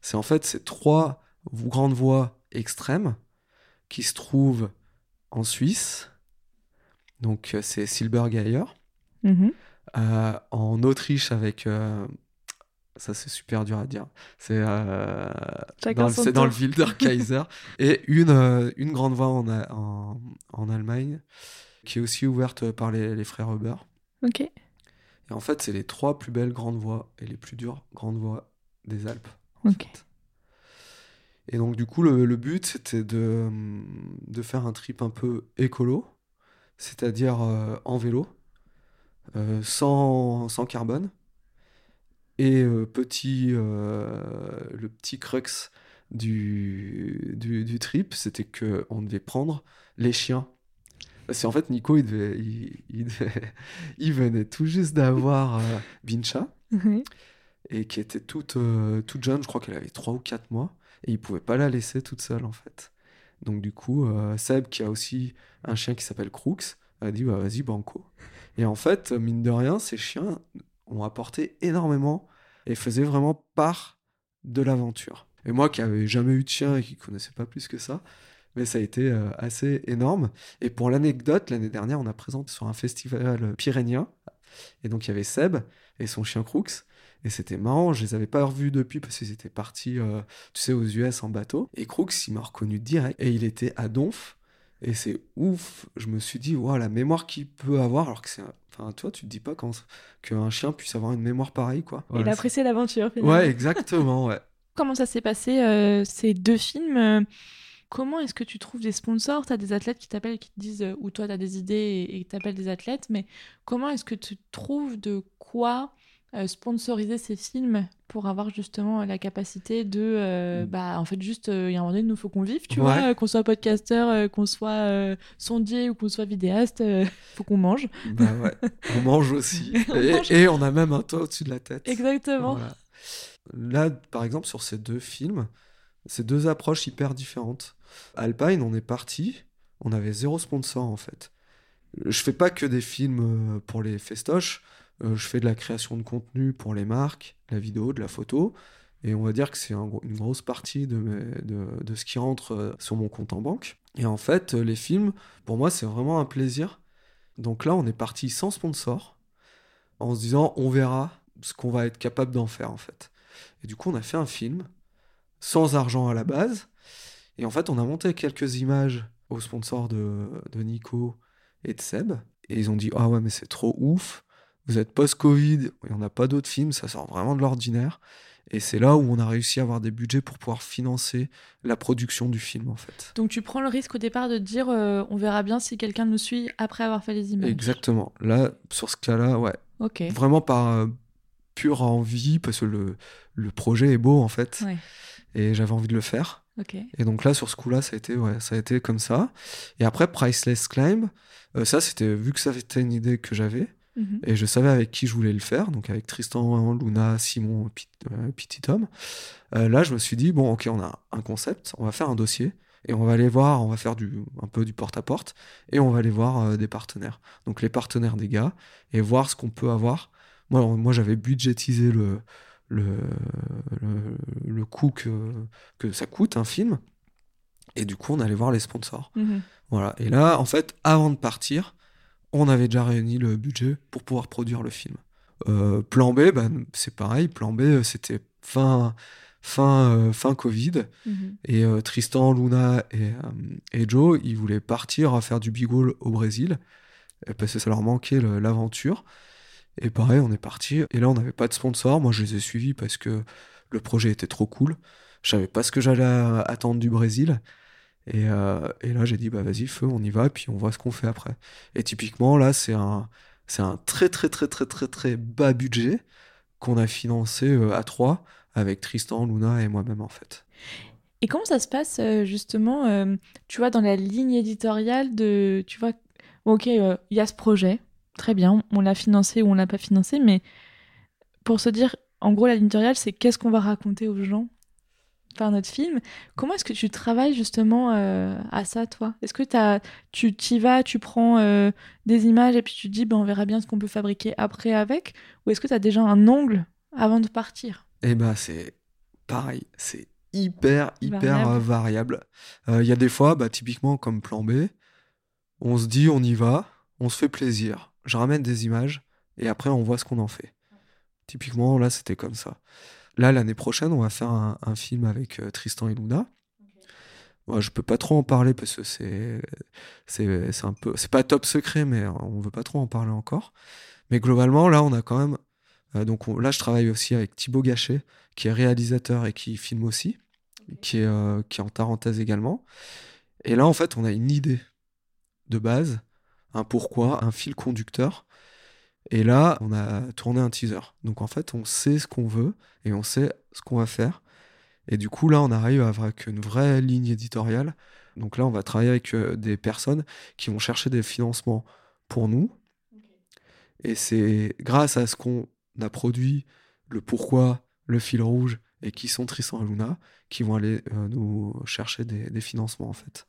C'est en fait ces trois grandes voies extrêmes qui se trouvent en Suisse. Donc, euh, c'est Silbergeier. Mm en Autriche avec ça, c'est super dur à dire. C'est euh, dans, dans, le Wilderkaiser. *laughs* et une, euh, une grande voie en, en, en, Allemagne qui est aussi ouverte par les, les frères Huber. Ok. Et en fait, c'est les trois plus belles grandes voies et les plus dures grandes voies des Alpes. Ok. Et donc, du coup, le, but, c'était de, de, faire un trip un peu écolo, c'est-à-dire euh, en vélo, euh, sans, sans, carbone. Et euh, petit, le petit crux du, du, trip, c'était qu'on devait prendre les chiens. C'est en fait, Nico, il, devait, il, il, *laughs* venait tout juste d'avoir Bincha, et qui était toute, toute jeune, je crois qu'elle avait 3 ou 4 mois et il pouvait pas la laisser toute seule en fait. Donc du coup, euh, Seb, qui a aussi un chien qui s'appelle Crooks, a dit bah, vas-y banco. Et en fait, mine de rien, ces chiens ont apporté énormément et faisaient vraiment part de l'aventure. Et moi qui avais jamais eu de chien et qui connaissais pas plus que ça, mais ça a été euh, assez énorme. Et pour l'anecdote, l'année dernière, on a présenté sur un festival pyrénéen. Et donc il y avait Seb et son chien Crooks. Et c'était marrant, je les avais pas revus depuis parce qu'ils étaient partis, euh, tu sais, aux US en bateau. Et Crooks, il m'a reconnu direct. Et il était à Donf. Et c'est ouf. Je me suis dit, waouh, la mémoire qu'il peut avoir, alors que c'est. Enfin, toi, tu te dis pas qu'un chien puisse avoir une mémoire pareille, quoi. il a apprécié l'aventure, finalement. Ouais, exactement, ouais. *laughs* Comment ça s'est passé, euh, ces deux films euh, Comment est-ce que tu trouves des sponsors? Tu as des athlètes qui t'appellent et qui te disent, ou toi, tu as des idées et, et t'appelles des athlètes, mais comment est-ce que tu trouves de quoi euh, sponsoriser ces films pour avoir justement la capacité de euh, mm. bah en fait juste euh, il y a un moment donné il nous faut qu'on vive tu vois qu'on soit podcasteur qu'on soit sondier ou qu'on soit vidéaste *laughs* faut qu'on mange. Bah ouais on mange aussi. *laughs* Et, on a même un toit au-dessus de la tête. Exactement. Là par exemple sur ces deux films c'est deux approches hyper différentes. Alpine on est parti. On avait zéro sponsor en fait. Je fais pas que des films pour les festoches euh, je fais de la création de contenu pour les marques, la vidéo, de la photo. Et on va dire que c'est une grosse partie de, ce qui rentre euh, sur mon compte en banque. Et en fait, euh, les films, pour moi, c'est vraiment un plaisir. Donc là, on est parti sans sponsor, en se disant, on verra ce qu'on va être capable d'en faire, en fait. Et du coup, on a fait un film, sans argent à la base. Et en fait, on a monté quelques images aux sponsors de, de Nico et de Seb. Et ils ont dit, ah ouais, mais c'est trop ouf vous êtes post-Covid, il n'y en a pas d'autres films, ça sort vraiment de l'ordinaire. Et c'est là où on a réussi à avoir des budgets pour pouvoir financer la production du film, en fait. Donc tu prends le risque au départ de dire euh, on verra bien si quelqu'un nous suit après avoir fait les images. Exactement. Là, sur ce cas-là, ouais. Ok. Vraiment par euh, pure envie, parce que le, le projet est beau, en fait. Ouais. Et j'avais envie de le faire. Ok. Et donc là, sur ce coup-là, ça a été, ouais, ça a été comme ça. Et après, Priceless Climb, euh, ça, c'était vu que ça c'était une idée que j'avais. Mhm. Et je savais avec qui je voulais le faire, donc avec Tristan, Luna, Simon, euh, Petit Tom. Euh, là, je me suis dit, bon, ok, on a un concept, on va faire un dossier, et on va aller voir, on va faire du, un peu du porte-à-porte, et on va aller voir euh, des partenaires. Donc les partenaires des gars, et voir ce qu'on peut avoir. Moi, moi j'avais budgétisé le, le, le, coût que, que ça coûte, un film. Et du coup, on allait voir les sponsors. Mhm. Voilà. Et là, en fait, avant de partir, on avait déjà réuni le budget pour pouvoir produire le film. Euh, plan B, ben, c'est pareil. Plan B, euh, c'était fin, fin, euh, fin Covid. Mhm. Et Tristan, Luna et, et, Joe, ils voulaient partir à faire du bigol au Brésil parce que ça leur manquait l'aventure. Et pareil, on est parti. Et là, on n'avait pas de sponsor. Moi, je les ai suivis parce que le projet était trop cool. Je savais pas ce que j'allais attendre du Brésil. Euh, et, là, j'ai dit, bah vas-y, feu, on y va, puis on voit ce qu'on fait après. Et typiquement, là, c'est un, c'est un très, très, très, très, très, très bas budget qu'on a financé euh, à trois avec Tristan, Luna et moi-même, en fait. Et comment ça se passe, euh, justement, tu vois, dans la ligne éditoriale de, tu vois, ok, il y a ce projet, très bien, on l'a financé ou on l'a pas financé, mais pour se dire, en gros, la ligne c'est qu'est-ce qu'on va raconter aux gens? Par notre film. Comment est-ce que tu travailles justement euh, à ça, toi? Est-ce que as, tu t'y vas, tu prends euh, des images et puis tu te dis, ben, on verra bien ce qu'on peut fabriquer après avec? Ou est-ce que tu as déjà un angle avant de partir? Eh ben, c'est pareil, c'est hyper, hyper variable. Euh, il y a des fois, bah, typiquement comme plan B, on se dit, on y va, on se fait plaisir. Je ramène des images et après, on voit ce qu'on en fait. Typiquement, là, c'était comme ça. Là, l'année prochaine, on va faire un, film avec euh, Tristan et Luna. Moi, je peux pas trop en parler parce que c'est c'est un peu c'est pas top secret, mais on veut pas trop en parler encore. Mais globalement, là, on a quand même euh, donc là, je travaille aussi avec Thibaut Gachet, qui est réalisateur et qui filme aussi. qui, est, qui est en tarentaise également. Et là, en fait, on a une idée de base, un pourquoi, un fil conducteur. Et là, on a tourné un teaser. Donc en fait, on sait ce qu'on veut et on sait ce qu'on va faire. Et du coup, là, on arrive avec une vraie ligne éditoriale. Donc là, on va travailler avec euh, des personnes qui vont chercher des financements pour nous. Et c'est grâce à ce qu'on a produit, le pourquoi, le fil rouge et qui sont Tristan et Luna, qui vont aller euh, nous chercher des, financements en fait.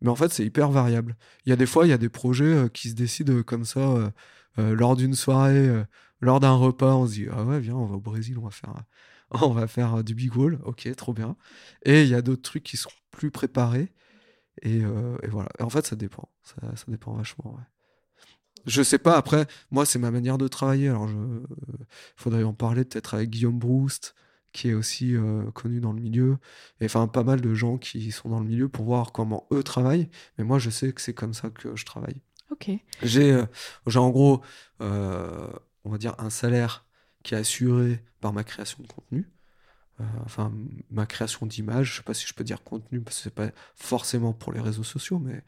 Mais en fait, c'est hyper variable. Il y a des fois, il y a des projets euh, qui se décident comme ça lors d'une soirée, lors d'un repas. On se dit ah ouais, viens, on va au Brésil, on va faire *laughs* on va faire euh, du big wall, ok, trop bien. Et il y a d'autres trucs qui sont plus préparés. Et, euh, voilà. en fait, ça dépend. Ça, dépend vachement. Ouais. Je sais pas, après, moi, c'est ma manière de travailler. Alors, il euh, faudrait en parler peut-être avec Guillaume Broust, qui est aussi connu dans le milieu. Et enfin, pas mal de gens qui sont dans le milieu pour voir comment eux travaillent. Mais moi, je sais que c'est comme ça que je travaille. Ok. J'ai, en gros, on va dire, un salaire qui est assuré par ma création de contenu. Euh, enfin, ma création d'image, je sais pas si je peux dire contenu, parce que c'est pas forcément pour les réseaux sociaux, mais.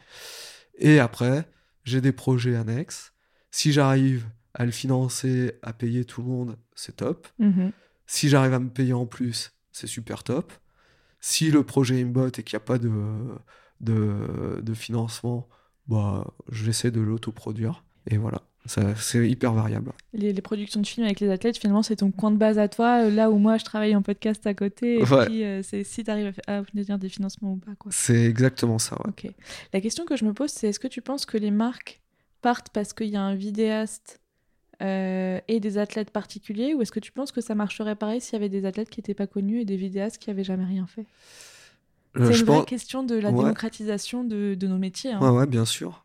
Et après, j'ai des projets annexes. Si j'arrive à le financer, à payer tout le monde, c'est top. Mhm. Si j'arrive à me payer en plus, c'est super top. Si le projet est bot et qu'il n'y a pas de, de, de financement, bah, je vais de l'autoproduire. Et voilà. C'est hyper variable. Les, productions de films avec les athlètes, finalement, c'est ton coin de base à toi, euh, là où moi je travaille en podcast à côté. Et puis, euh, c'est si tu arrives à obtenir des financements ou pas. C'est exactement ça. Ok. La question que je me pose, c'est est-ce que tu penses que les marques partent parce qu'il y a un vidéaste euh, et des athlètes particuliers, ou est-ce que tu penses que ça marcherait pareil s'il y avait des athlètes qui n'étaient pas connus et des vidéastes qui n'avaient jamais rien fait? C'est une vraie question de la démocratisation de, de, nos métiers. Hein. Ouais, ouais, bien sûr.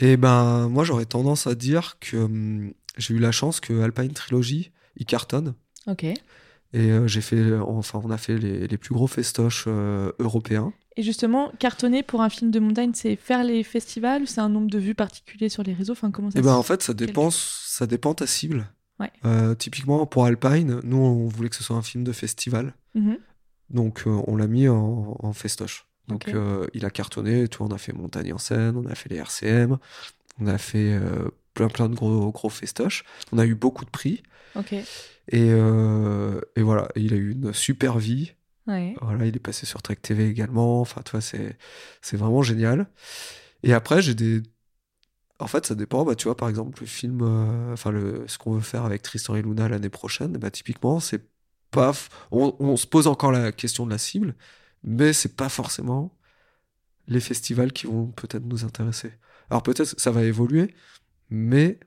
Et ben, moi, j'aurais tendance à dire que hum, j'ai eu la chance que Alpine Trilogy, il cartonne. Ok. Et euh, j'ai fait, enfin, on a fait les, les plus gros festoches euh, européens. Et justement, cartonner pour un film de montagne, c'est faire les festivals ou c'est un nombre de vues particulier sur les réseaux? Enfin, comment ça Et ben, en fait, ça dépend, ça dépend ta cible. Ouais. Euh, typiquement, pour Alpine, nous, on voulait que ce soit un film de festival. Mm-hmm. Donc, on l'a mis en, en festoche. Donc euh, il a cartonné, tout, on a fait Montagne en scène, on a fait les RCM, on a fait euh, plein plein de gros, gros festoches. On a eu beaucoup de prix. Et, euh, et, voilà, il a eu une super vie. Voilà, il est passé sur Trek TV également. Enfin, toi, c'est c'est vraiment génial. Et après, j'ai des. En fait, ça dépend. Bah, tu vois, par exemple, le film, enfin, le, ce qu'on veut faire avec Tristan et Luna l'année prochaine, bah, typiquement, c'est on, se pose encore la question de la cible, mais c'est pas forcément les festivals qui vont peut-être nous intéresser. Alors peut-être ça va évoluer, mais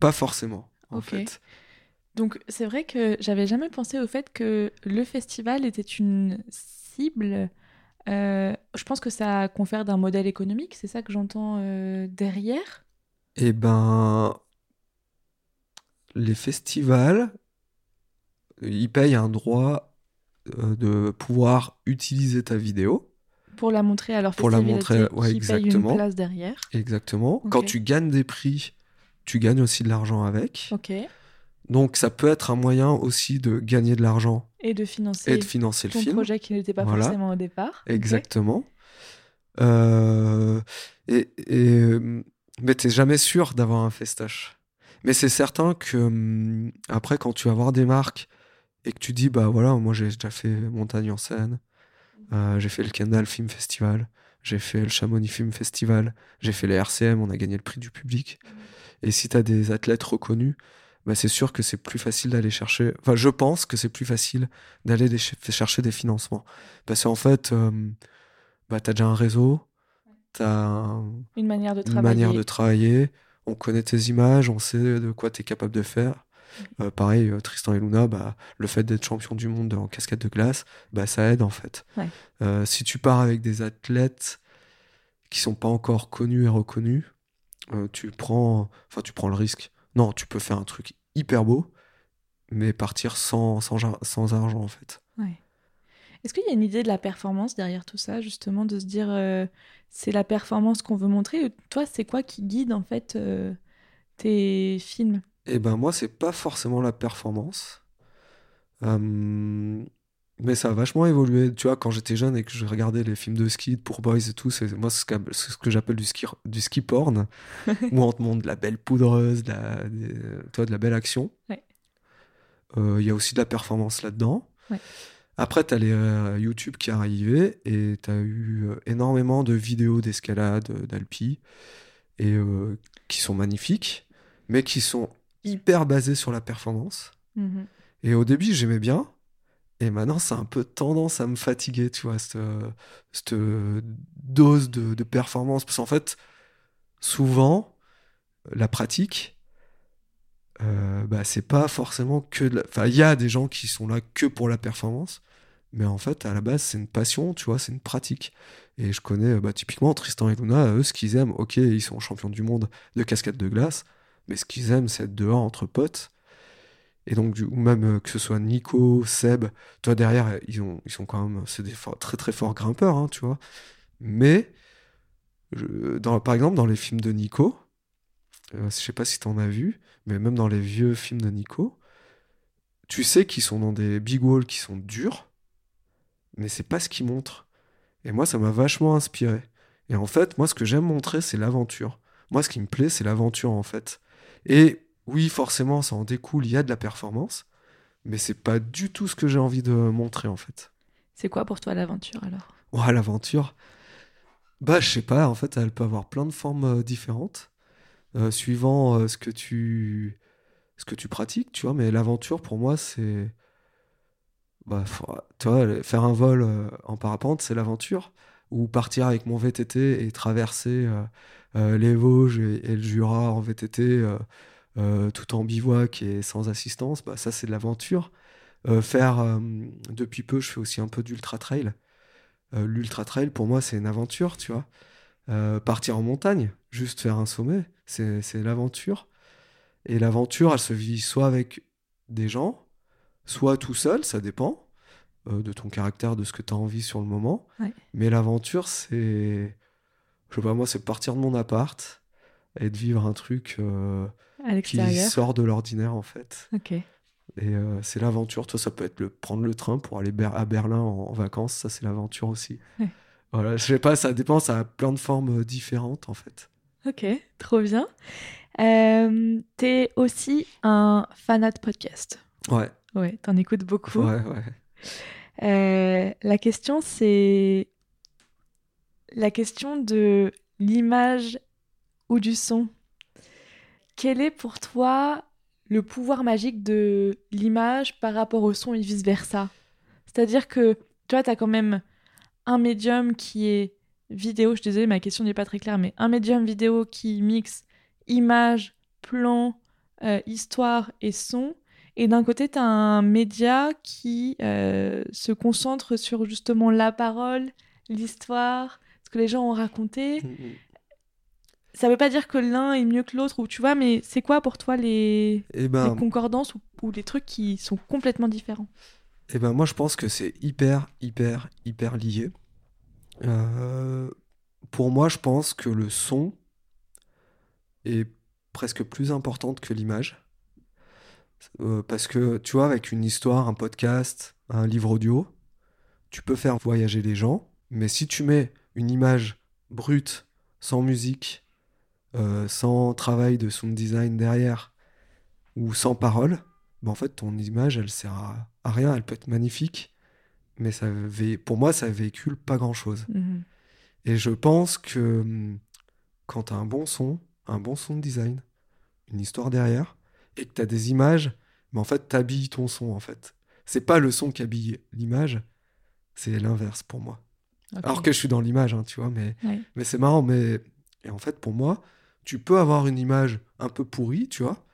pas forcément en fait. Donc c'est vrai que j'avais jamais pensé au fait que le festival était une cible. Euh, je pense que ça confère d'un modèle économique, c'est ça que j'entends euh, derrière? Eh ben, les festivals, ils payent un droit euh, de pouvoir utiliser ta vidéo. Pour la montrer à leur Pour la montrer, ouais, exactement. une place derrière. Exactement. Quand tu gagnes des prix, tu gagnes aussi de l'argent avec. Ok. Donc ça peut être un moyen aussi de gagner de l'argent. Et de financer, et de financer ton le film. projet qui n'était pas forcément au départ. Exactement. Euh, et, et, mais t'es jamais sûr d'avoir un festoche. Mais c'est certain que hum, après, quand tu vas voir des marques et que tu dis, bah voilà, moi j'ai déjà fait Montagne en scène, euh, j'ai fait le Kendall Film Festival, j'ai fait le Chamonix Film Festival, j'ai fait les RCM, on a gagné le prix du public. Et si tu as des athlètes reconnus, bah c'est sûr que c'est plus facile d'aller chercher. Enfin, je pense que c'est plus facile d'aller chercher des financements. Parce qu'en fait, euh, bah, tu as déjà un réseau, tu as une, manière de, une manière de travailler, on connaît tes images, on sait de quoi tu es capable de faire. Euh, pareil, euh, Tristan et Luna, bah, le fait d'être champion du monde en cascade de glace, bah, ça aide en fait. Euh, si tu pars avec des athlètes qui sont pas encore connus et reconnus, tu prends, enfin, tu prends le risque. Non, tu peux faire un truc hyper beau, mais partir sans, sans, sans argent en fait. Est-ce qu'il y a une idée de la performance derrière tout ça, justement, de se dire c'est la performance qu'on veut montrer Toi, c'est quoi qui guide en fait tes films? Eh ben moi, c'est pas forcément la performance. mais ça a vachement évolué. Tu vois, quand j'étais jeune et que je regardais les films de ski pour boys et tout, c'est moi ce que, ce que j'appelle du ski, du ski porn, *laughs* où on te montre de la belle poudreuse, de la, toi, de la belle action. Euh, il y a aussi de la performance là-dedans. Après, tu as les euh, YouTube qui est arrivé et tu as eu euh, énormément de vidéos d'escalade, d'alpi, et qui sont magnifiques, mais qui sont hyper basées sur la performance. Mm-hmm. Et au début, j'aimais bien. Et maintenant, c'est un peu tendance à me fatiguer, tu vois, cette, cette dose de, performance. Parce qu'en fait, souvent, la pratique, euh, bah, c'est pas forcément que de la... Enfin, il y a des gens qui sont là que pour la performance, mais en fait, à la base, c'est une passion, tu vois, c'est une pratique. Et je connais, bah, typiquement, Tristan et Luna, eux, ce qu'ils aiment, ok, ils sont champions du monde de cascade de glace, mais ce qu'ils aiment, c'est être dehors entre potes et donc, ou même euh, que ce soit Nico, Seb, toi derrière, ils, ont, ils sont quand même, c'est des très très forts grimpeurs, hein, tu vois. Mais, dans, par exemple, dans les films de Nico, euh, je sais pas si tu en as vu, mais même dans les vieux films de Nico, tu sais qu'ils sont dans des big walls qui sont durs, mais c'est pas ce qu'ils montrent. Et moi, ça m'a vachement inspiré. Et en fait, moi, ce que j'aime montrer, c'est l'aventure. Moi, ce qui me plaît, c'est l'aventure, en fait. Et oui, forcément, ça en découle, il y a de la performance, mais c'est pas du tout ce que j'ai envie de montrer en fait. C'est quoi pour toi l'aventure alors? Ouais, l'aventure? Bah, je sais pas, en fait, elle peut avoir plein de formes euh, différentes, euh, suivant euh, ce que tu ce que tu pratiques, tu vois, mais l'aventure pour moi, c'est. Bah, tu vois, faire un vol en parapente, c'est l'aventure. Ou partir avec mon VTT et traverser les Vosges et, le Jura en VTT euh, tout en bivouac et sans assistance, bah, ça c'est de l'aventure. Euh, faire, euh, depuis peu, je fais aussi un peu d'ultra trail. L'ultra trail, pour moi, c'est une aventure, tu vois. partir en montagne, juste faire un sommet, c'est l'aventure. Et l'aventure, elle se vit soit avec des gens, soit tout seul, ça dépend de ton caractère, de ce que tu as envie sur le moment. Mais l'aventure, c'est. Je sais pas, moi, c'est partir de mon appart et de vivre un truc qui sort de l'ordinaire en fait. Ok. Et euh, c'est l'aventure. Toi, ça peut être le prendre le train pour aller à Berlin en, vacances. Ça, c'est l'aventure aussi. Voilà, je sais pas, ça dépend. Ça a plein de formes euh, différentes en fait. Ok, trop bien. Euh, T'es aussi un fanat de podcast. Ouais. Ouais, t'en écoutes beaucoup. Ouais, ouais. Euh, la question, c'est la question de l'image ou du son quel est pour toi le pouvoir magique de l'image par rapport au son et vice-versa? C'est-à-dire que, tu vois, tu as quand même un médium qui est vidéo, je suis désolée, ma question n'est pas très claire, mais un médium vidéo qui mixe image, plan, euh, histoire et son. Et d'un côté, tu as un média qui euh, se concentre sur justement la parole, l'histoire, ce que les gens ont raconté. Mm, mm ça veut pas dire que l'un est mieux que l'autre, ou tu vois, mais c'est quoi pour toi les, eh ben, concordances ou, les trucs qui sont complètement différents? Eh ben moi je pense que c'est hyper, hyper, hyper lié. Euh, pour moi, je pense que le son est presque plus importante que l'image. Euh, parce que tu vois, avec une histoire, un podcast, un livre audio, tu peux faire voyager les gens, mais si tu mets une image brute, sans musique, euh, sans travail de sound design derrière ou sans parole, ben en fait ton image elle sert à, rien, elle peut être magnifique, mais ça pour moi ça véhicule pas grand chose. Mhm. Et je pense que hum, quand tu as un bon son, un bon sound design, une histoire derrière, et que tu as des images, mais en fait t'habilles ton son en fait. C'est pas le son qui habille l'image, c'est l'inverse pour moi. Alors que je suis dans l'image, hein, tu vois, mais, mais c'est marrant. Mais et en fait, pour moi, tu peux avoir une image un peu pourrie, tu vois,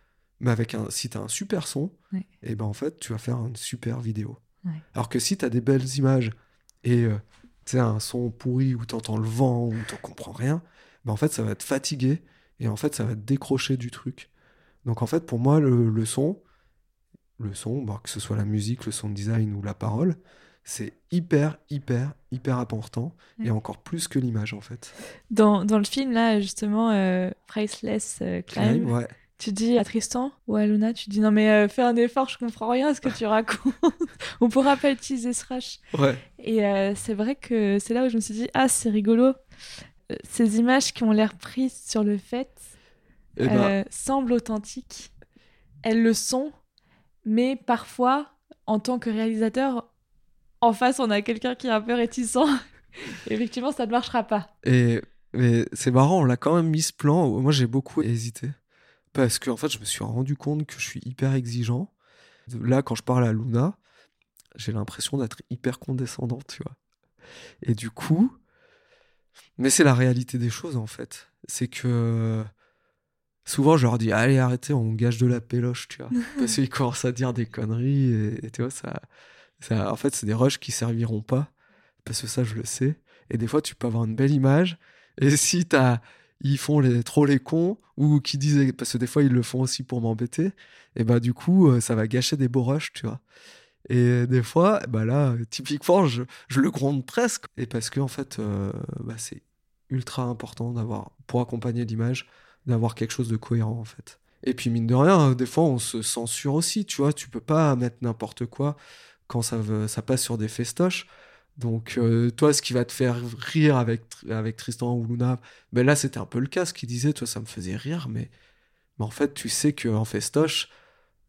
mais avec un, si tu as un super son, et ben en fait, tu vas faire une super vidéo. Alors que si tu as des belles images et euh, tu un son pourri où tu entends le vent, où tu comprends rien, ben en fait, ça va te fatiguer et en fait, ça va te décrocher du truc. Donc en fait, pour moi, le, son, le son, bah, que ce soit la musique, le son design ou la parole, c'est hyper, hyper, hyper important et encore plus que l'image en fait. Dans, dans, le film là, justement, euh, Priceless euh, Climb, tu dis à Tristan ou à Luna, tu dis non mais euh, fais un effort, je comprends rien à ce que tu racontes. *laughs* On pourra pas utiliser ce rush. Ouais. Et euh, c'est vrai que c'est là où je me suis dit ah c'est rigolo. Ces images qui ont l'air prises sur le fait eh ben... semblent authentiques. Elles le sont, mais parfois en tant que réalisateur, en face on a quelqu'un qui est un peu réticent. *laughs* Effectivement, ça ne marchera pas. Et mais c'est marrant, on l'a quand même mis ce plan. Moi, j'ai beaucoup hésité. Parce que, en fait, je me suis rendu compte que je suis hyper exigeant. Là, quand je parle à Luna, j'ai l'impression d'être hyper condescendant, tu vois. Et du coup, mais c'est la réalité des choses, en fait. C'est que souvent, je leur dis, allez, arrêtez, on gage de la péloche, tu vois. *laughs* parce qu'ils commencent à dire des conneries. Et, tu vois, ça, ça en fait, c'est des rushs qui serviront pas. Parce que ça, je le sais. Et des fois, tu peux avoir une belle image et *laughs* si t'as, ils font les, trop les cons, ou qui disent, parce que des fois ils le font aussi pour m'embêter, et bah du coup, euh, ça va gâcher des beaux rushs, tu vois. Et des fois, bah là, typiquement, je, je le gronde presque. Et parce que, en fait, euh, bah, c'est ultra important d'avoir, pour accompagner l'image, d'avoir quelque chose de cohérent, en fait. Et puis, mine de rien, des fois, on se censure aussi, tu vois. Tu peux pas mettre n'importe quoi quand ça, veut, ça passe sur des festoches. Donc, euh, toi, ce qui va te faire rire avec, avec Tristan ou Luna, ben là, c'était un peu le cas, ce qu'il disait, toi, ça me faisait rire, mais, mais en fait, tu sais qu'en festoche,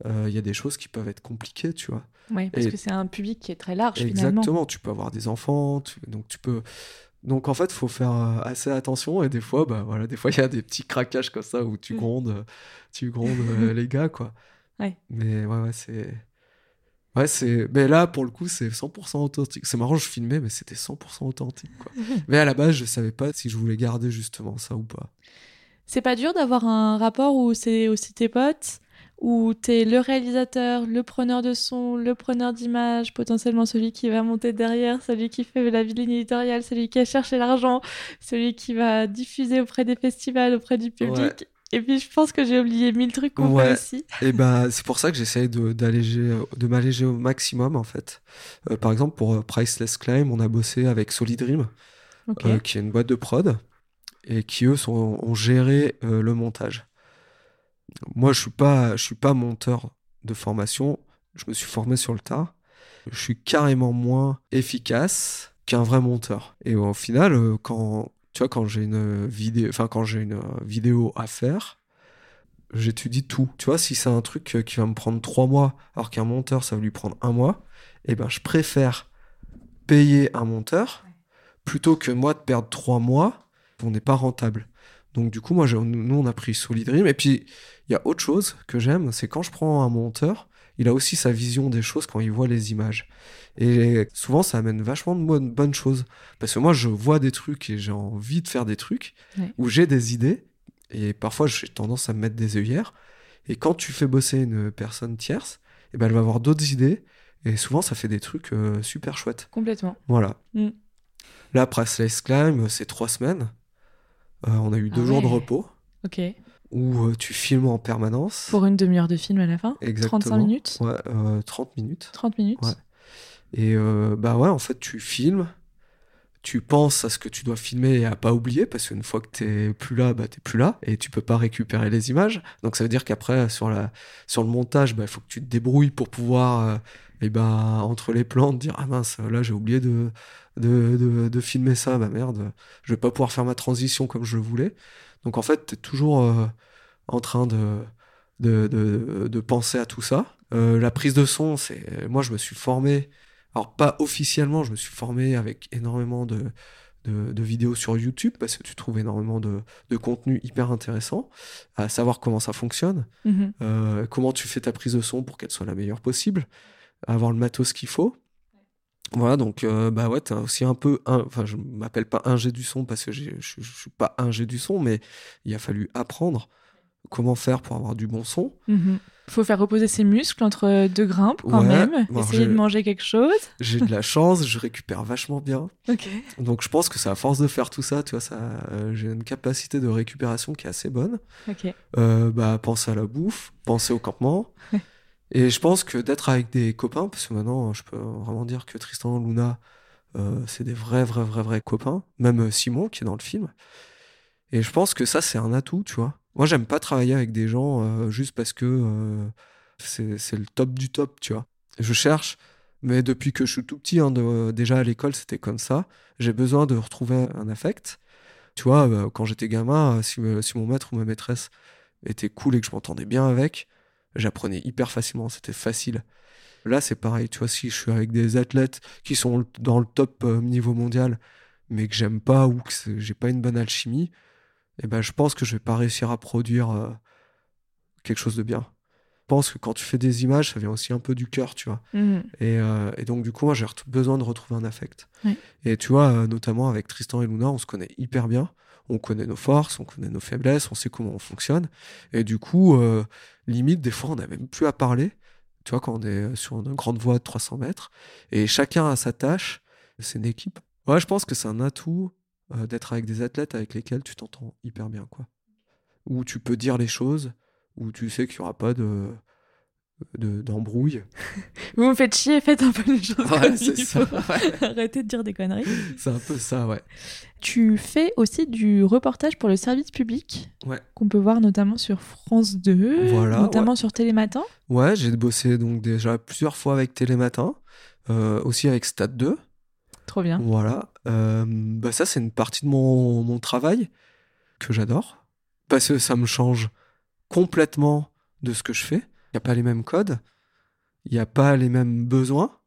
euh, il y a des choses qui peuvent être compliquées, tu vois. Oui, parce que c'est un public qui est très large, Exactement, tu peux avoir des enfants, donc tu peux... Donc, en fait, il faut faire euh, assez attention, et des fois, bah, voilà, des fois, il y a des petits craquages comme ça où tu mm. grondes, tu grondes *laughs* les gars, quoi. Ouais. Mais ouais, ouais, c'est... Ouais, c'est. Mais là, pour le coup, c'est 100% authentique. C'est marrant, je filmais, mais c'était 100% authentique. Quoi. *laughs* mais à la base, je savais pas si je voulais garder justement ça ou pas. C'est pas dur d'avoir un rapport où c'est aussi tes potes, où t'es le réalisateur, le preneur de son, le preneur d'image, potentiellement celui qui va monter derrière, celui qui fait la ligne éditoriale, celui qui a cherché l'argent, celui qui va diffuser auprès des festivals, auprès du public. Et puis je pense que j'ai oublié mille trucs qu'on fait aussi. Et ben c'est pour ça que j'essaye de d'alléger, de m'alléger au maximum en fait. Euh, par exemple pour euh, Priceless Climb, on a bossé avec Solid Dream, euh, qui est une boîte de prod et qui eux sont, ont géré le montage. Moi je suis pas je suis pas monteur de formation, je me suis formé sur le tas. Je suis carrément moins efficace qu'un vrai monteur. Et au final, quand tu vois, quand j'ai une vidéo, enfin, quand j'ai une vidéo à faire, j'étudie tout. Tu vois, si c'est un truc qui va me prendre trois mois, alors qu'un monteur, ça va lui prendre un mois, eh ben, je préfère payer un monteur plutôt que moi de perdre trois mois. On n'est pas rentable. Donc, du coup, moi, nous, on a pris Solid. Et puis, il y a autre chose que j'aime, c'est quand je prends un monteur, il a aussi sa vision des choses quand il voit les images. Et souvent, ça amène vachement de bonnes, choses. Parce que moi, je vois des trucs et j'ai envie de faire des trucs où j'ai des idées. Et parfois, j'ai tendance à me mettre des œillères. Et quand tu fais bosser une personne tierce, et eh ben, elle va avoir d'autres idées. Et souvent, ça fait des trucs euh, super chouettes. Complètement. Voilà. Mm. Là, Priceless Climb, c'est trois semaines. Euh, on a eu deux ah jours de repos. Ok où euh, tu filmes en permanence. Pour une demi-heure de film à la fin? Exactement. 35 minutes? Ouais, 30 minutes. 30 minutes? Ouais. Et euh, bah ouais, en fait, tu filmes, tu penses à ce que tu dois filmer et à pas oublier, parce qu'une fois que t'es plus là, bah t'es plus là, et tu peux pas récupérer les images. Donc ça veut dire qu'après, sur, la, sur le montage, bah, il faut que tu te débrouilles pour pouvoir, euh, et bah, entre les plans, te dire Ah mince, là j'ai oublié de, de, de, de, filmer ça, bah merde, je vais pas pouvoir faire ma transition comme je le voulais. Donc en fait, t'es toujours euh, en train de, de, de, de, penser à tout ça. la prise de son, c'est moi je me suis formé alors pas officiellement, je me suis formé avec énormément de, de, vidéos sur YouTube parce que tu trouves énormément de, de, contenu hyper intéressant, à savoir comment ça fonctionne, mhm. euh, comment tu fais ta prise de son pour qu'elle soit la meilleure possible, avoir le matos qu'il faut. Voilà, donc euh, bah ouais, t'as aussi un peu, enfin je m'appelle pas ingé du son parce que je suis pas ingé du son, mais il a fallu apprendre comment faire pour avoir du bon son. Il mhm. faut faire reposer ses muscles entre deux grimpes quand même, essayer de manger quelque chose. J'ai de la *laughs* chance, je récupère vachement bien. Donc je pense que c'est à force de faire tout ça, tu vois, ça, euh, j'ai une capacité de récupération qui est assez bonne. Euh, bah, penser à la bouffe, penser au campement. *laughs* Et je pense que d'être avec des copains, parce que maintenant je peux vraiment dire que Tristan, Luna, euh, c'est des vrais, vrais, vrais, vrais copains. Même Simon qui est dans le film. Et je pense que ça, c'est un atout, tu vois. Moi, j'aime pas travailler avec des gens euh, juste parce que euh, c'est le top du top, tu vois. Je cherche, mais depuis que je suis tout petit, hein, déjà à l'école, c'était comme ça. J'ai besoin de retrouver un affect. Tu vois, euh, quand j'étais gamin, si, si, mon maître ou ma maîtresse était cool et que je m'entendais bien avec, j'apprenais hyper facilement, c'était facile. Là, c'est pareil, tu vois, si je suis avec des athlètes qui sont dans le top niveau mondial, mais que j'aime pas ou que j'ai pas une bonne alchimie, eh ben, je pense que je vais pas réussir à produire euh, quelque chose de bien. Je pense que quand tu fais des images, ça vient aussi un peu du cœur, tu vois. Mmh. Euh, et, donc, du coup, moi, j'ai besoin de retrouver un affect. Et tu vois, euh, notamment avec Tristan et Luna, on se connaît hyper bien. On connaît nos forces, on connaît nos faiblesses, on sait comment on fonctionne. Et du coup, limite, des fois, on n'a même plus à parler. Tu vois, quand on est sur une grande voie de 300 mètres, et chacun a sa tâche, c'est une équipe. Ouais, je pense que c'est un atout euh, d'être avec des athlètes avec lesquels tu t'entends hyper bien, quoi. Où tu peux dire les choses, où tu sais qu'il n'y aura pas de d'embrouille. *laughs* Vous me faites chier, faites un peu les choses ouais, c'est ça, *laughs* Arrêtez de dire des conneries. C'est un peu ça, ouais. Tu fais aussi du reportage pour le service public, ouais. qu'on peut voir notamment sur France 2, voilà, notamment sur Télématin. Ouais, j'ai bossé donc déjà plusieurs fois avec Télématin, euh, aussi avec Stade 2. Trop bien. Voilà. Euh, bah ça, c'est une partie de mon, mon travail que j'adore. Parce que ça me change complètement de ce que je fais. N'y a pas les mêmes codes. Il n'y a pas les mêmes besoins.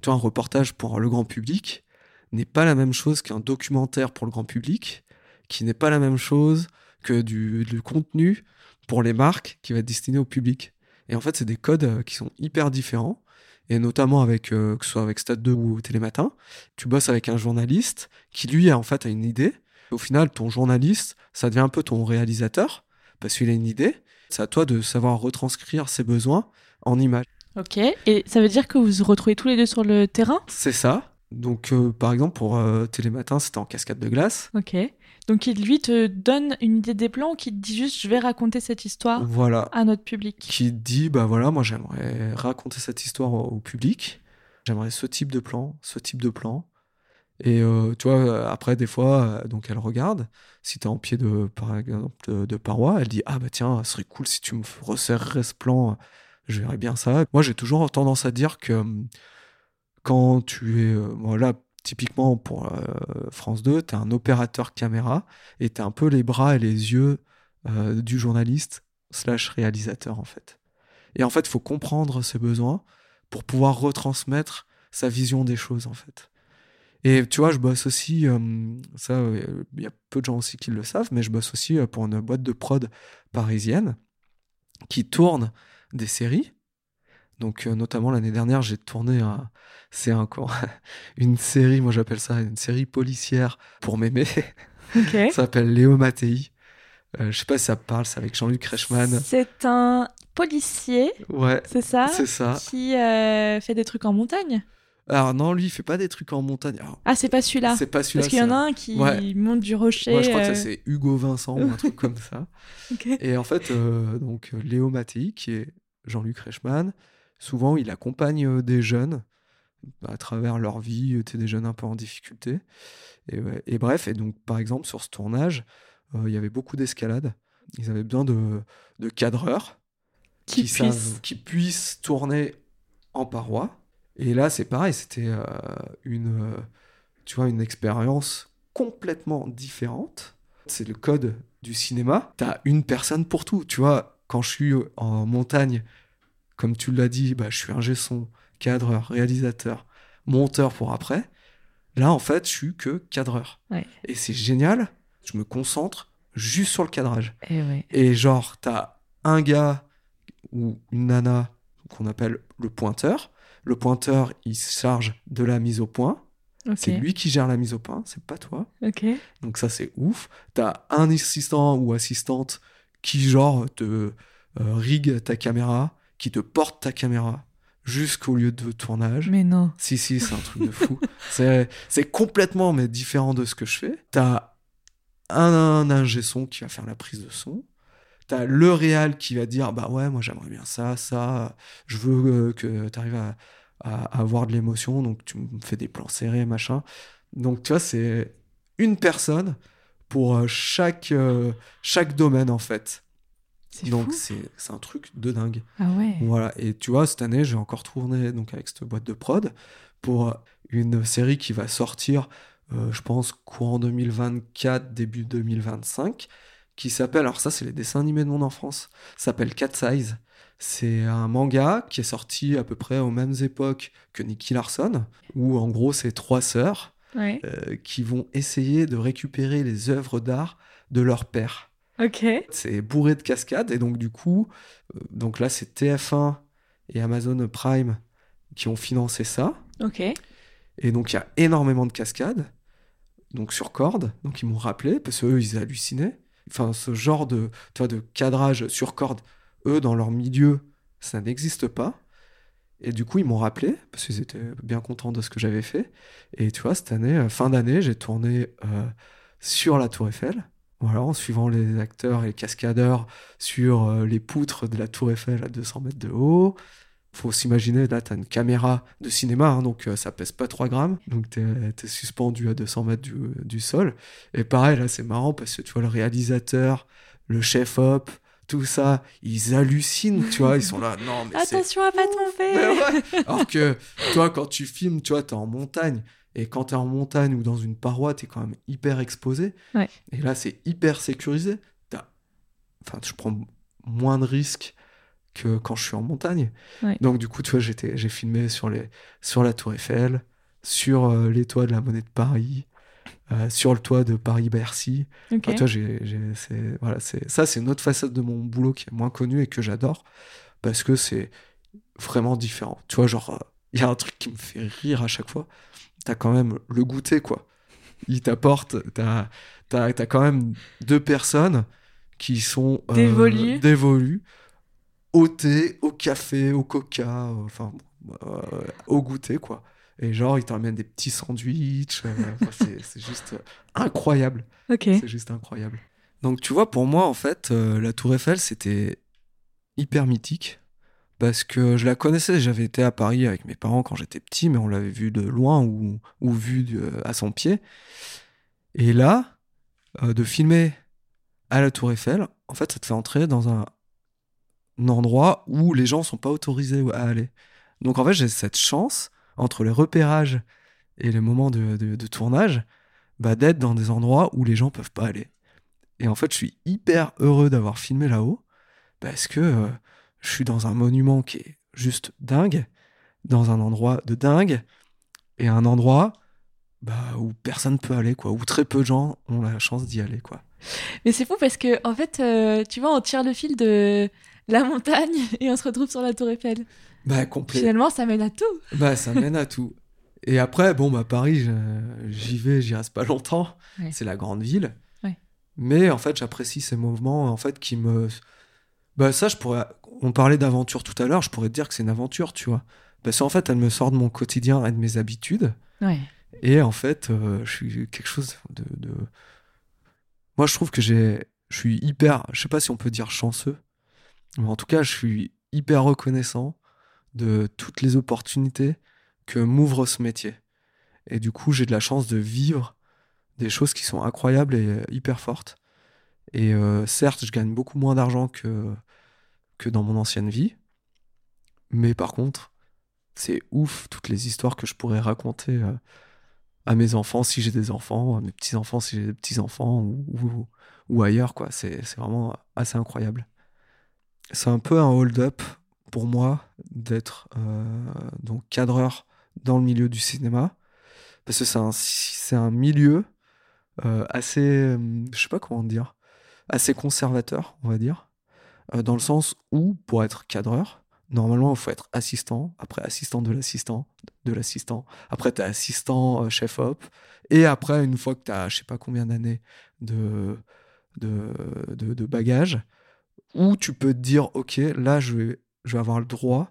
Tu vois, un reportage pour le grand public n'est pas la même chose qu'un documentaire pour le grand public, qui n'est pas la même chose que du, contenu pour les marques qui va être destiné au public. Et en fait, c'est des codes euh, qui sont hyper différents et notamment avec euh, que ce soit avec Stade 2 ou Télématin, tu bosses avec un journaliste qui lui en fait a une idée. Au final, ton journaliste, ça devient un peu ton réalisateur parce qu'il a une idée. C'est à toi de savoir retranscrire ses besoins en images. Ok. Et ça veut dire que vous vous retrouvez tous les deux sur le terrain? C'est ça. Donc, euh, par exemple, pour euh, Télématin, c'était en cascade de glace. Ok. Donc il lui te donne une idée des plans, qui te dit juste je vais raconter cette histoire voilà. à notre public? Qui dit bah voilà moi j'aimerais raconter cette histoire au, public, j'aimerais ce type de plan, ce type de plan. Et euh, tu vois après des fois euh, donc elle regarde si t'es en pied de par de, paroi, elle dit ah bah tiens ce serait cool si tu me resserrerais ce plan, je verrais bien ça. Moi j'ai toujours tendance à dire que hum, quand tu es euh, voilà typiquement pour euh, France 2, tu es un opérateur caméra et tu un peu les bras et les yeux euh, du journaliste slash réalisateur en fait. Et en fait, il faut comprendre ses besoins pour pouvoir retransmettre sa vision des choses en fait. Et tu vois, je bosse aussi, euh, ça, il y a peu de gens aussi qui le savent, mais je bosse aussi pour une boîte de prod parisienne qui tourne des séries donc, euh, notamment l'année dernière, j'ai tourné un, c'est encore *laughs* une série, moi j'appelle ça une série policière pour m'aimer. *laughs* ça s'appelle Léo Mattei. Euh, je sais pas si ça parle, c'est avec Jean-Luc Reichmann. C'est un policier. Ouais. C'est ça. C'est ça. Qui euh, fait des trucs en montagne. Alors non, lui, il fait pas des trucs en montagne. ah, c'est pas celui-là. C'est pas celui-là. Parce qu'il y en a un qui monte du rocher. Je crois que ça c'est Hugo Vincent ou un truc comme ça. *laughs* Et en fait, donc Léo Mattei, qui est Jean-Luc Reichmann, souvent il accompagne euh, des jeunes à travers leur vie, euh, des jeunes un peu en difficulté. Et, bref, et donc par exemple sur ce tournage, euh, il y avait beaucoup d'escalade. Ils avaient besoin de, cadreurs qui, puissent. qui puissent tourner en paroi. Et là, c'est pareil, c'était une, tu vois, une expérience complètement différente. C'est le code du cinéma. Tu as une personne pour tout. Tu vois, quand je suis en montagne comme tu l'as dit, bah, je suis un son, cadreur, réalisateur, monteur pour après. Là, en fait, je suis que cadreur. Et c'est génial. Je me concentre juste sur le cadrage. Et, Et genre, t'as un gars ou une nana qu'on appelle le pointeur. Le pointeur, il se charge de la mise au point. C'est lui qui gère la mise au point, c'est pas toi. Donc ça, c'est ouf. T'as un assistant ou assistante qui, genre, te euh, rigue ta caméra, qui te porte ta caméra jusqu'au lieu de tournage. Mais non. Si, si, c'est un truc de fou. *laughs* C'est complètement mais différent de ce que je fais. T'as un, un ingé son qui va faire la prise de son. T'as le réal qui va dire bah ouais moi j'aimerais bien ça ça je veux euh, que tu arrives à, à, avoir de l'émotion donc tu me fais des plans serrés machin donc tu vois c'est une personne pour chaque, chaque domaine, en fait. Donc c'est un truc de dingue. Ah ouais. Voilà. Et tu vois, cette année, j'ai encore tourné donc avec cette boîte de prod pour une série qui va sortir, euh, je pense, courant 2024, début 2025, qui s'appelle, alors ça c'est les dessins animés de mon enfance, s'appelle Cat Size. C'est un manga qui est sorti à peu près aux mêmes époques que Nicky Larson, où en gros c'est trois sœurs euh, qui vont essayer de récupérer les œuvres d'art de leur père. C'est bourré de cascades et donc du coup, euh, donc là c'est TF1 et Amazon Prime qui ont financé ça. Ok. Et donc il y a énormément de cascades, donc sur corde. Donc ils m'ont rappelé parce qu'eux ils hallucinaient. Enfin ce genre de, tu vois, de cadrage sur corde, eux dans leur milieu, ça n'existe pas. Et du coup, ils m'ont rappelé, parce qu'ils étaient bien contents de ce que j'avais fait. Et tu vois, cette année, euh, fin d'année, j'ai tourné euh, sur la Tour Eiffel voilà, en suivant les acteurs et les cascadeurs sur euh, les poutres de la Tour Eiffel à 200 mètres de haut. Faut s'imaginer, là, tu as une caméra de cinéma, hein, donc euh, ça pèse pas 3 grammes. Donc tu es, suspendu à 200 mètres du, du sol. Et pareil, là, c'est marrant parce que tu vois le réalisateur, le chef-op, tout ça, ils hallucinent, tu vois, ils sont là, non, mais Attention à pas tomber Alors que, toi, quand tu filmes, tu vois, t'es en montagne, et quand tu es en montagne ou dans une paroi, tu es quand même hyper exposé. Et là, c'est hyper sécurisé. Enfin, je prends moins de risques que quand je suis en montagne. Donc, du coup, tu vois, j'ai filmé sur, les, sur la Tour Eiffel, sur euh, les toits de la Monnaie de Paris, euh, sur le toit de Paris-Bercy. voilà, ça, c'est une autre facette de mon boulot qui est moins connue et que j'adore parce que c'est vraiment différent. Tu vois, genre, il y a un truc qui me fait rire à chaque fois t'as quand même le goûter, quoi. Il t'apporte, t'as as, as, quand même deux personnes qui sont euh, dévolues. au thé, au café, au coca, euh, enfin, euh, au goûter, quoi. Et genre, ils t'emmènent des petits sandwichs. *laughs* c'est juste incroyable. C'est juste incroyable. Donc, tu vois, pour moi, en fait, la Tour Eiffel, c'était hyper mythique parce que je la connaissais. J'avais été à Paris avec mes parents quand j'étais petit, mais on l'avait vu de loin ou, ou vu à son pied. Et là, euh, de filmer à la Tour Eiffel, en fait, ça te fait entrer dans un, endroit où les gens sont pas autorisés à aller. Donc en fait, j'ai cette chance entre les repérages et les moments de, tournage, bah, d'être dans des endroits où les gens peuvent pas aller. Et en fait, je suis hyper heureux d'avoir filmé là-haut parce que euh, je suis dans un monument qui est juste dingue, dans un endroit de dingue, et un endroit bah, où personne peut aller, quoi, où très peu de gens ont la chance d'y aller, quoi. Mais c'est fou parce que, en fait, euh, tu vois, on tire le fil de la montagne *laughs* et on se retrouve sur la Tour Eiffel. Bah, complet. Finalement, ça mène à tout. Bah, ça mène à tout. Et après, bon, bah, Paris, j'y vais, j'y reste pas longtemps. C'est la grande ville. Mais en fait, j'apprécie ces mouvements en fait qui me bah ça, je pourrais. On parlait d'aventure tout à l'heure, je pourrais te dire que c'est une aventure, tu vois. Parce qu'en fait, elle me sort de mon quotidien et de mes habitudes. Et en fait, euh, je suis quelque chose de, Moi, je trouve que j'ai. Je suis hyper. Je sais pas si on peut dire chanceux. Mais en tout cas, je suis hyper reconnaissant de toutes les opportunités que m'ouvre ce métier. Et du coup, j'ai de la chance de vivre des choses qui sont incroyables et hyper fortes. Et euh, certes, je gagne beaucoup moins d'argent que, que dans mon ancienne vie. Mais par contre, c'est ouf toutes les histoires que je pourrais raconter euh, à mes enfants si j'ai des enfants, à mes petits-enfants si j'ai des petits-enfants ou, ou, ailleurs. quoi. C'est vraiment assez incroyable. C'est un peu un hold-up pour moi d'être euh, donc cadreur dans le milieu du cinéma. Parce que c'est un, un milieu assez. je sais pas comment dire assez conservateur, on va dire, euh, dans le sens où, pour être cadreur, normalement, il faut être assistant, après assistant de l'assistant, de l'assistant, après tu es assistant euh, chef-op, et après, une fois que tu as je sais pas combien d'années de, de, de, bagages, où tu peux te dire, ok, là, je vais, je vais avoir le droit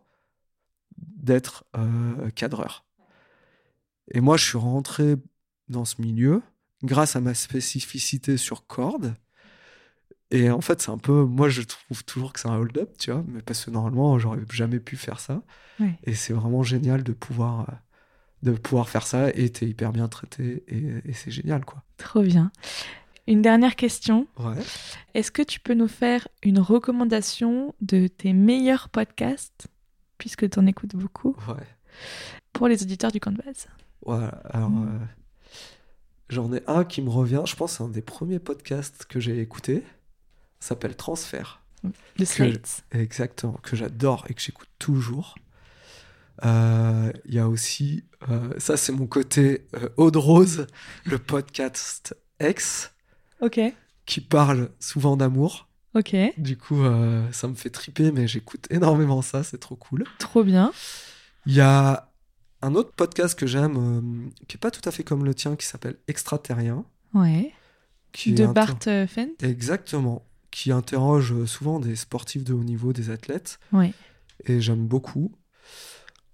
d'être euh, cadreur. Et moi, je suis rentré dans ce milieu grâce à ma spécificité sur corde, et en fait, c'est un peu. Moi, je trouve toujours que c'est un hold-up, tu vois, mais parce que normalement, j'aurais jamais pu faire ça. Et c'est vraiment génial de pouvoir, de pouvoir faire ça et t'es hyper bien traité et, c'est génial, quoi. Trop bien. Une dernière question. Ouais. Est-ce que tu peux nous faire une recommandation de tes meilleurs podcasts, puisque tu en écoutes beaucoup, ouais. pour les auditeurs du base Voilà. Alors, euh, j'en ai un qui me revient. Je pense que c'est un des premiers podcasts que j'ai écouté. S'appelle Transfert. De Slates. exactement. Que j'adore et que j'écoute toujours. Euh, Il y a aussi, euh, ça c'est mon côté euh, Aude Rose, le podcast X, Ok. qui parle souvent d'amour. Ok. Du coup, euh, ça me fait triper, mais j'écoute énormément ça, c'est trop cool. Trop bien. Il y a un autre podcast que j'aime, euh, qui est pas tout à fait comme le tien, qui s'appelle Extraterrien. Ouais. Qui de Bart euh, Fent. Exactement. Qui interroge souvent des sportifs de haut niveau, des athlètes. Ouais. Et j'aime beaucoup.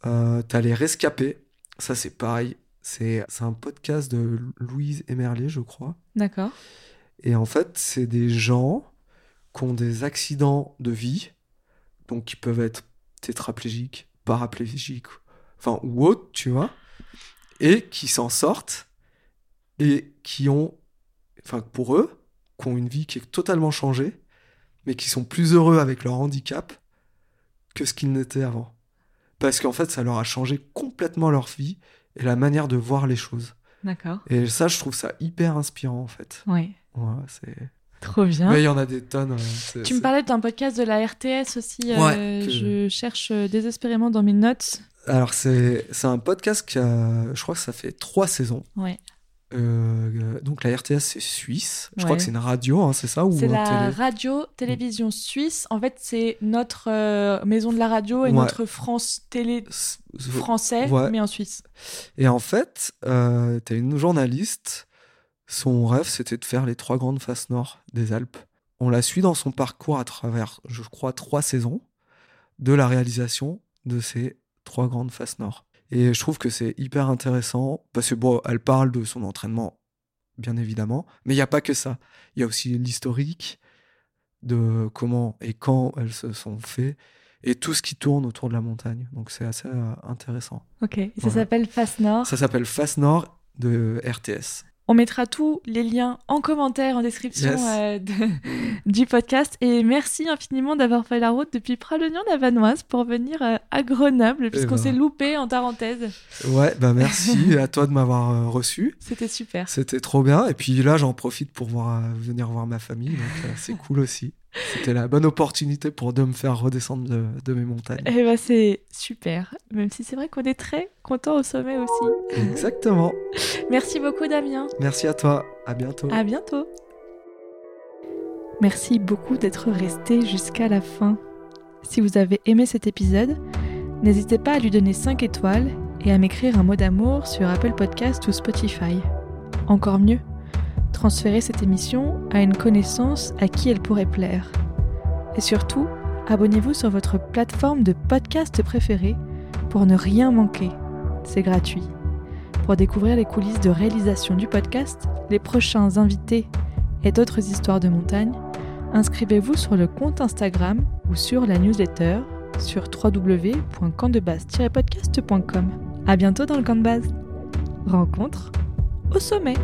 Euh, T'as les rescapés. Ça, c'est pareil. C'est un podcast de Louise Emerlé, je crois. D'accord. Et en fait, c'est des gens qui ont des accidents de vie, donc qui peuvent être tétraplégiques, paraplégiques, enfin, ou autres, tu vois, et qui s'en sortent et qui ont, enfin, pour eux, qui ont une vie qui est totalement changée, mais qui sont plus heureux avec leur handicap que ce qu'ils n'étaient avant. Parce qu'en fait, ça leur a changé complètement leur vie et la manière de voir les choses. D'accord. Et ça, je trouve ça hyper inspirant, en fait. Ouais. Voilà, c'est... Trop bien. Mais il y en a des tonnes. Tu me parlais d'un podcast de la RTS aussi. euh, Ouais, que- Je cherche euh, désespérément dans mes notes. Alors, c'est c'est un podcast qui a... Je crois que ça fait trois saisons. Ouais. Euh, donc, la RTS, c'est suisse. Je Ouais. crois que c'est une radio, hein, c'est ça ou C'est la télé? radio télévision suisse. En fait, c'est notre euh, maison de la radio et Ouais. notre France télé français, Ouais. mais en Suisse. Et en fait, euh, t'as une journaliste. Son rêve, c'était de faire les trois grandes faces nord des Alpes. On la suit dans son parcours à travers, je crois, trois saisons de la réalisation de ces trois grandes faces nord. Et je trouve que c'est hyper intéressant parce que, bon, elle parle de son entraînement, bien évidemment, mais il n'y a pas que ça. Il y a aussi l'historique de comment et quand elles se sont faites et tout ce qui tourne autour de la montagne. Donc c'est assez euh, intéressant. Ok. Et ça Voilà. s'appelle Face Nord? Ça s'appelle Face Nord de RTS. On mettra tous les liens en commentaire, en description Yes. euh, de- *laughs* du podcast. Et merci infiniment d'avoir fait la route depuis Pralognan la Vanoise pour venir euh, à Grenoble, puisqu'on ben. s'est loupé en parenthèse. Ouais, bah *laughs* merci à toi de m'avoir euh, reçu. C'était super. C'était trop bien. Et puis là, j'en profite pour voir, venir voir ma famille. Donc c'est cool aussi. C'était la bonne opportunité pour de me faire redescendre de, de mes montagnes. Et bah c'est super. Même si c'est vrai qu'on est très content au sommet aussi. Exactement. Merci beaucoup Damien. Merci à toi. À bientôt. À bientôt. Merci beaucoup d'être resté jusqu'à la fin. Si vous avez aimé cet épisode, n'hésitez pas à lui donner 5 étoiles et à m'écrire un mot d'amour sur Apple Podcast ou Spotify. Encore mieux, transférez cette émission à une connaissance à qui elle pourrait plaire. Et surtout, abonnez-vous sur votre plateforme de podcast préférée pour ne rien manquer. C'est gratuit. Pour découvrir les coulisses de réalisation du podcast, les prochains invités et d'autres histoires de montagne, inscrivez-vous sur le compte Instagram ou sur la newsletter sur www.campdebase-podcast.com. À bientôt dans le camp de base. Rencontre au sommet.